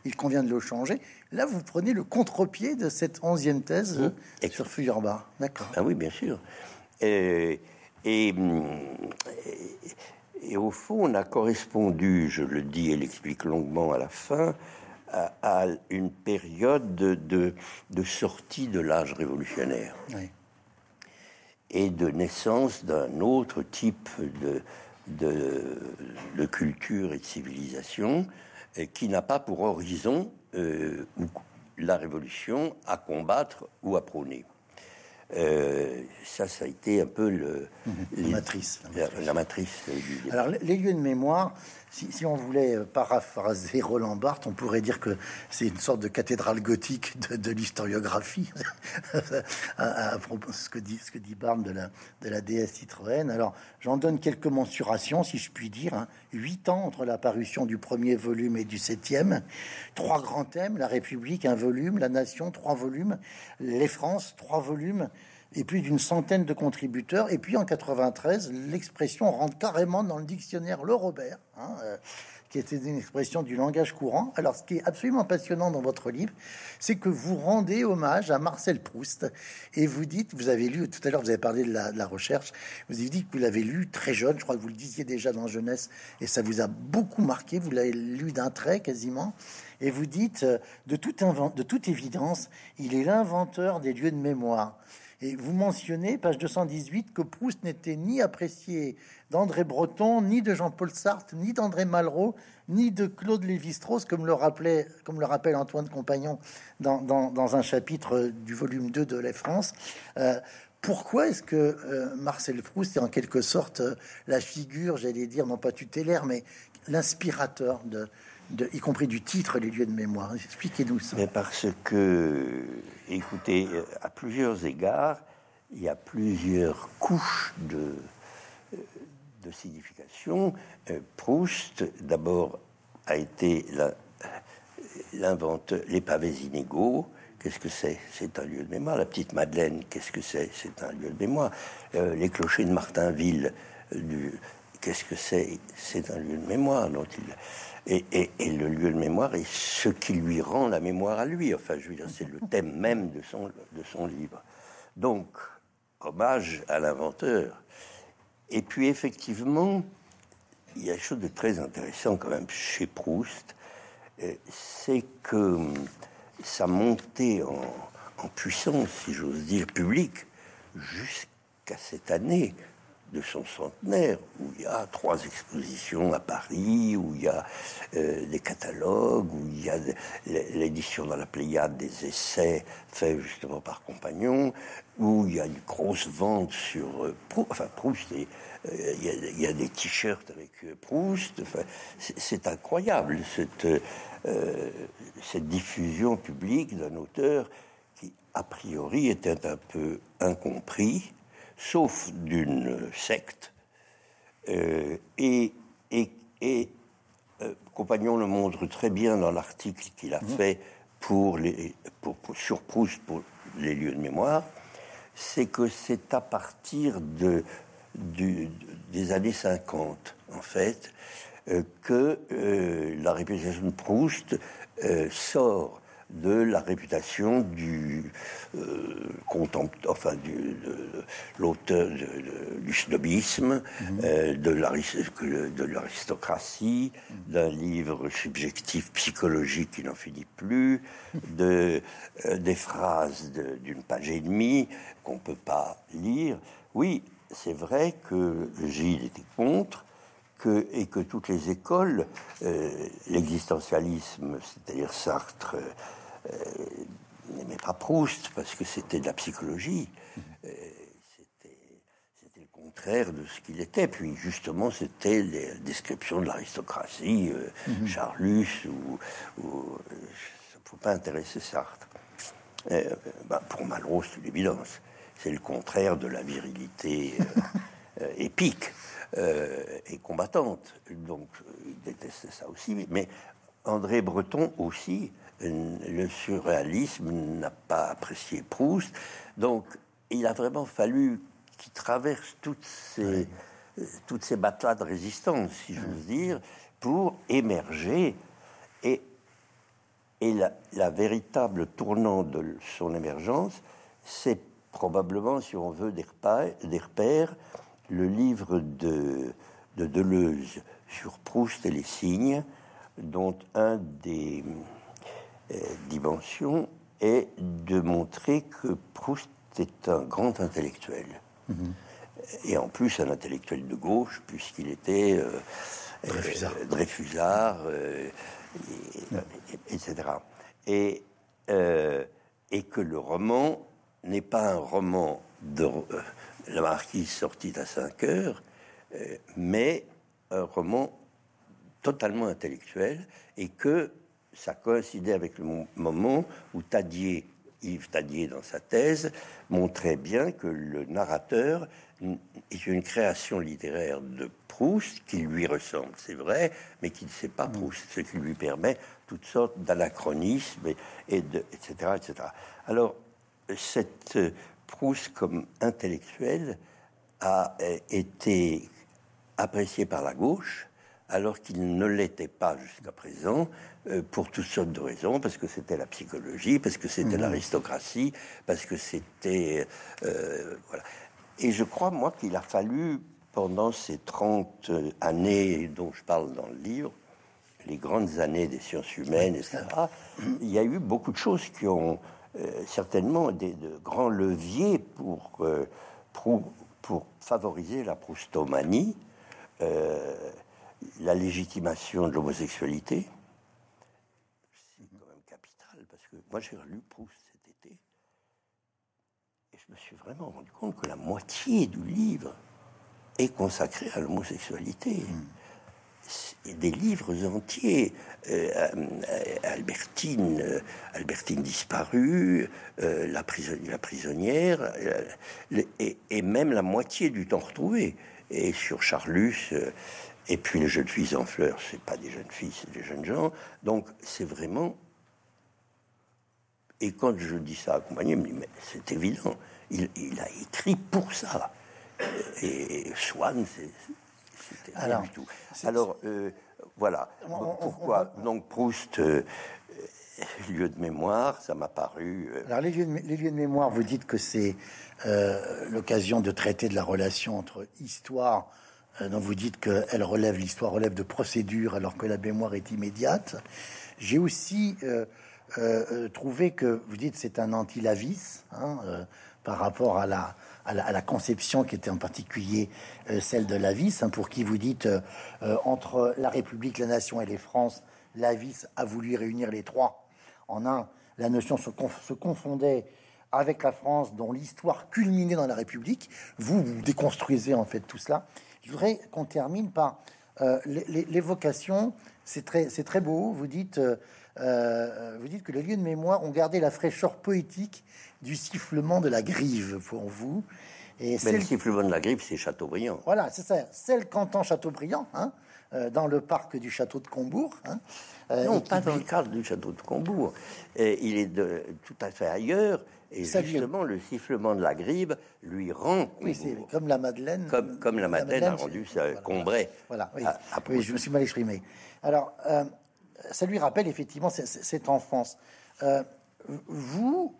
[SPEAKER 1] il, convient de le changer. Là, vous prenez le contre-pied de cette onzième thèse sur Feuerbach.
[SPEAKER 2] D'accord. Ah oui, bien sûr. Et, et, au fond, on a correspondu, je le dis et l'explique longuement à la fin, à, une période de, de, sortie de l'âge révolutionnaire. Et de naissance d'un autre type de, de, culture et de civilisation qui n'a pas pour horizon euh, la révolution à combattre ou à prôner. Euh, ça, ça a été un peu le,
[SPEAKER 1] la, matrice,
[SPEAKER 2] la, matrice.
[SPEAKER 1] Alors, les lieux de mémoire, si, on voulait euh, paraphraser Roland Barthes, on pourrait dire que c'est une sorte de cathédrale gothique de, l'historiographie, à, propos ce que dit ce que dit Barthes de la de déesse Citroën. Alors, j'en donne quelques mensurations, si je puis dire. Hein. Huit ans entre la parution du premier volume et du septième. Trois grands thèmes la République, un volume, la Nation, trois volumes, les France, trois volumes et plus d'une centaine de contributeurs. Et puis en 93, l'expression rentre carrément dans le dictionnaire Le Robert, hein, euh, qui était une expression du langage courant. Alors, ce qui est absolument passionnant dans votre livre, c'est que vous rendez hommage à Marcel Proust et vous dites, vous avez lu tout à l'heure, vous avez parlé de la, recherche, vous avez dit que vous l'avez lu très jeune, je crois que vous le disiez déjà dans jeunesse, et ça vous a beaucoup marqué. Vous l'avez lu d'un trait quasiment. Et vous dites, euh, de toute évidence, il est l'inventeur des lieux de mémoire. Et vous mentionnez, page 218, que Proust n'était ni apprécié d'André Breton, ni de Jean-Paul Sartre, ni d'André Malraux, ni de Claude Lévi-Strauss, comme le, rappelait, comme le rappelle Antoine Compagnon dans, un chapitre du volume 2 de La France. Euh, pourquoi est-ce que euh, Marcel Proust est en quelque sorte euh, la figure, j'allais dire, non pas tutélaire, mais l'inspirateur de, y compris du titre, les lieux de mémoire. Expliquez-nous ça.
[SPEAKER 2] Mais parce que, écoutez, à plusieurs égards, il y a plusieurs couches de, signification. Euh, Proust, d'abord, a été l'inventeur, les pavés inégaux. Qu'est-ce que c'est? C'est un lieu de mémoire. La petite Madeleine, qu'est-ce que c'est? C'est un lieu de mémoire. Euh, les clochers de Martinville, du, qu'est-ce que c'est? C'est un lieu de mémoire dont et, le lieu de mémoire est ce qui lui rend la mémoire à lui. Enfin, je veux dire, c'est le thème même de son, de son livre. Donc, hommage à l'inventeur. Et puis, effectivement, il y a quelque chose de très intéressant quand même chez Proust, euh, c'est que sa montée en, en puissance, si j'ose dire, publique, jusqu'à cette année, de son centenaire, où il y a trois expositions à Paris, où il y a euh, des catalogues, où il y a l'édition dans la Pléiade des essais faits justement par Compagnon, où il y a une grosse vente sur euh, Proust, enfin Proust, et, euh, il, y a, des t-shirts avec Proust, c'est incroyable cette diffusion publique d'un auteur qui, a priori, était un peu incompris sauf d'une secte, euh, et, et, et Compagnon le montre très bien dans l'article qu'il a mhm. fait pour les, pour, sur Proust pour les lieux de mémoire, c'est que c'est à partir de, des années 50, en fait, euh, que euh, la réputation de Proust euh, sort de la réputation du euh, enfin du, l'auteur du snobisme, mhm. euh, de l'aristocratie, d'un livre subjectif psychologique qui n'en finit plus, de, euh, des phrases d'une page et demie qu'on peut pas lire. Oui, c'est vrai que Gilles était contre. Que, et que toutes les écoles, l'existentialisme, c'est-à-dire Sartre, euh, n'aimait pas Proust parce que c'était de la psychologie. Euh, c'était le contraire de ce qu'il était. Puis justement, c'était les descriptions de l'aristocratie, euh, mhm. Charlus, ou, ou ne faut pas intéresser Sartre. Ben, pour Malraux, c'est une évidence. C'est le contraire de la virilité épique et combattante. Donc, il détestait ça aussi. Mais André Breton aussi le surréalisme n'a pas apprécié Proust. Donc, il a vraiment fallu qu'il traverse toutes ces, toutes ces batailles de résistance, si j'ose dire, pour émerger. Et, et la, véritable tournant de son émergence, c'est probablement, si on veut des repères, des repères le livre de, de Deleuze sur Proust et les signes, dont un des euh, dimension est de montrer que Proust est un grand intellectuel. Mhm. Et en plus, un intellectuel de gauche, puisqu'il était euh, Dreyfusard, euh, etc. Et, et que le roman n'est pas un roman de la marquise sortie à 5 heures, mais un roman totalement intellectuel et que ça coïncidait avec le moment où Tadier, Yves Tadier, dans sa thèse, montrait bien que le narrateur est une création littéraire de Proust qui lui ressemble, c'est vrai, mais qui ne sait pas Proust, ce qui lui permet toutes sortes d'anachronismes, et, de, etc., etc. Alors, cette Proust comme intellectuel a été apprécié par la gauche, alors qu'il ne l'était pas jusqu'à présent, euh, pour toutes sortes de raisons, parce que c'était la psychologie, parce que c'était mhm. l'aristocratie, parce que c'était... Euh, voilà. Et je crois, moi, qu'il a fallu, pendant ces 30 années dont je parle dans le livre, les grandes années des sciences humaines, etc., il y a eu beaucoup de choses qui ont euh, certainement des, de grands leviers pour, pour, favoriser la proustomanie, la légitimation de l'homosexualité, Moi, j'ai relu Proust cet été et je me suis vraiment rendu compte que la moitié du livre est consacrée à l'homosexualité. Hmm. Des livres entiers, euh, euh, Albertine, euh, Albertine disparue, la, la, prisonnière, et, et, même la moitié du temps retrouvé. Et sur Charlus, et puis les jeunes filles en fleurs, c'est pas des jeunes filles, c'est des jeunes gens. Donc c'est vraiment et quand je dis ça me dit, mais c'est évident, il, a écrit pour ça. Et Swann, c'était du tout. Alors, euh, voilà. Pourquoi Donc Proust, euh, lieu de mémoire, ça m'a paru...
[SPEAKER 1] Euh, Alors, les lieux, de, mémoire, vous dites que c'est l'occasion de traiter de la relation entre histoire, dont vous dites qu'elle relève, l'histoire relève de procédure, alors que la mémoire est immédiate. J'ai aussi euh, euh, trouver que vous dites c'est un anti-lavis hein, euh, par rapport à la, à la, conception qui était en particulier celle de Lavis, hein, pour qui vous dites entre la République, la nation et les France, Lavis a voulu réunir les trois en un. La notion se, confondait avec la France, dont l'histoire culminait dans la République. Vous, vous déconstruisez en fait tout cela. Je voudrais qu'on termine par l'évocation. C'est très beau. Vous dites euh, vous dites que les lieux de mémoire ont gardé la fraîcheur poétique du sifflement de la grive pour vous.
[SPEAKER 2] Et Mais le sifflement de la grive, c'est Chateaubriand.
[SPEAKER 1] Voilà, c'est ça. Celle qu'entend Chateaubriand, hein, dans le parc du château de Combourg. Hein,
[SPEAKER 2] non, pas dans le cadre du château de Combourg. Et il est de, tout à fait ailleurs. Et justement, le sifflement de la grive lui rend.
[SPEAKER 1] Oui, c'est comme la Madeleine.
[SPEAKER 2] Comme, comme la, Madeleine, a rendu ça Combray.
[SPEAKER 1] Voilà, oui. je me suis mal exprimé. Alors, ça lui rappelle effectivement cette enfance. vous,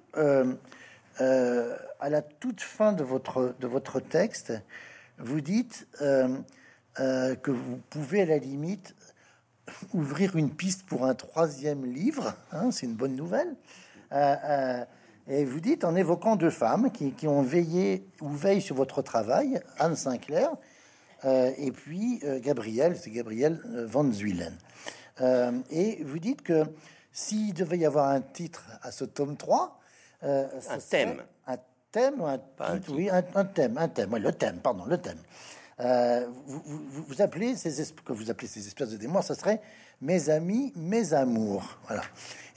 [SPEAKER 1] euh, à la toute fin de votre, de votre texte, vous dites euh, euh, que vous pouvez à la limite ouvrir une piste pour un troisième livre, hein, c'est une bonne nouvelle. et vous dites, en évoquant deux femmes qui, qui, ont veillé ou veillent sur votre travail, Anne Sinclair et puis Gabriel, c'est Gabriel Van Zuylen. Et vous dites que s'il devait y avoir un titre à ce tome 3,
[SPEAKER 2] euh, un thème.
[SPEAKER 1] Un thème, un, oui, un, thème, un thème, oui, le thème, pardon, le thème. Euh, vous, vous, appelez ces que vous appelez ces espèces de démons, ça serait mes amis, mes amours. Voilà.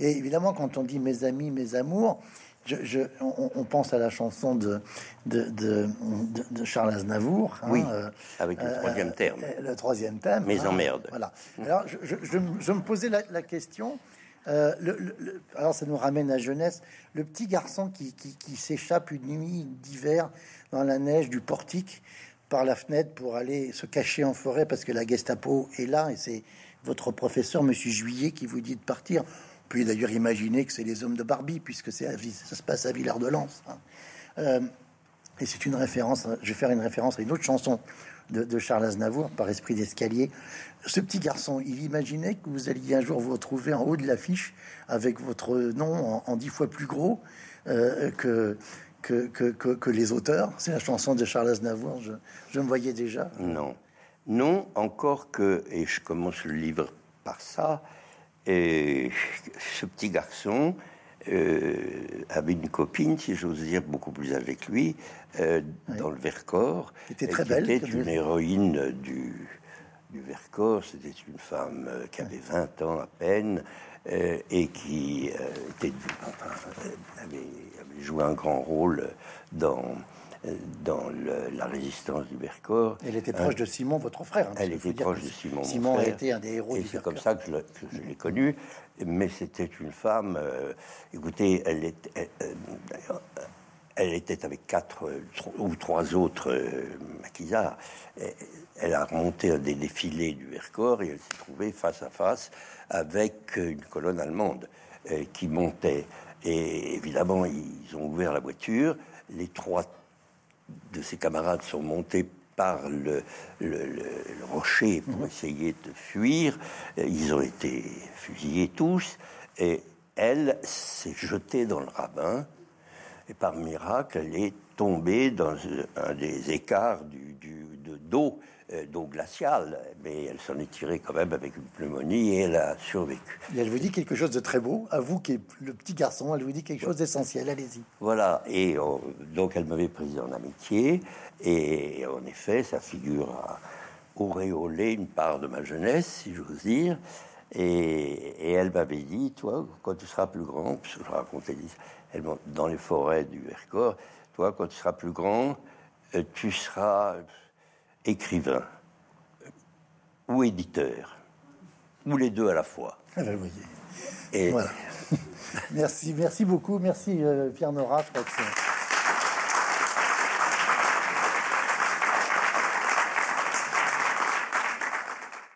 [SPEAKER 1] Et évidemment, quand on dit mes amis, mes amours, je, on, pense à la chanson de, de, de, Charles Aznavour.
[SPEAKER 2] Hein, oui, euh, avec le troisième thème.
[SPEAKER 1] le troisième thème.
[SPEAKER 2] Mes hein, emmerdes.
[SPEAKER 1] Voilà. Alors, je, je, me posais la, la question euh, alors ça nous ramène à jeunesse. Le petit garçon qui, s'échappe une nuit d'hiver dans la neige du portique par la fenêtre pour aller se cacher en forêt parce que la Gestapo est là et c'est votre professeur, Monsieur Juillet, qui vous dit de partir. Peut d'ailleurs imaginer que c'est les hommes de Barbie puisque ça se passe à Villard-de-Lans. Hein. Euh, et c'est une référence. Je vais faire une référence à une autre chanson de, Charles Aznavour par esprit d'escalier. Ce petit garçon, il imaginait que vous alliez un jour vous retrouver en haut de l'affiche avec votre nom en, dix fois plus gros euh, que, que, que, les auteurs. C'est la chanson de Charles Aznavour, je me voyais déjà.
[SPEAKER 2] Non, non, encore que, et je commence le livre par ça, et ce petit garçon, euh, avait une copine, si j'ose dire, beaucoup plus avec lui, euh, dans le Vercors.
[SPEAKER 1] Était très belle.
[SPEAKER 2] Était une héroïne du, du Vercors. C'était une femme euh, qui avait 20 ans à peine et qui était, avait, joué un grand rôle dans dans la résistance du Vercors.
[SPEAKER 1] Elle était proche de Simon, votre frère. Hein,
[SPEAKER 2] elle était proche de Simon.
[SPEAKER 1] Simon a été un des héros.
[SPEAKER 2] Et c'est comme ça que je, l'ai connue. Mais c'était une femme. Euh, écoutez, elle était. Elle, était avec quatre ou trois autres maquisards. Elle a remonté un des défilés du Vercors et elle s'est trouvée face à face avec une colonne allemande euh, qui montait. Et évidemment, ils ont ouvert la voiture. Les trois de ses camarades sont montés par le, rocher pour essayer de fuir. Ils ont été fusillés tous. Et elle s'est jetée dans le ravin. Et par miracle, elle est tombée dans un des écarts du, d'eau euh, d'eau glaciale, mais elle s'en est tirée quand même avec une pneumonie et elle a survécu.
[SPEAKER 1] Et elle vous dit quelque chose de très beau, à vous qui est le petit garçon, elle vous dit quelque chose d'essentiel, allez-y.
[SPEAKER 2] Voilà, et donc elle m'avait pris en amitié, et en effet, sa figure a auréolé une part de ma jeunesse, si j'ose dire, et, elle m'avait dit, toi, quand tu seras plus grand, parce que je racontais elle, dans les forêts du Vercors, toi, quand tu seras plus grand, euh, tu seras écrivain ou éditeur, ou les deux à la fois.
[SPEAKER 1] Ah Et voilà. merci, merci beaucoup, merci euh, Pierre Nora. Je crois que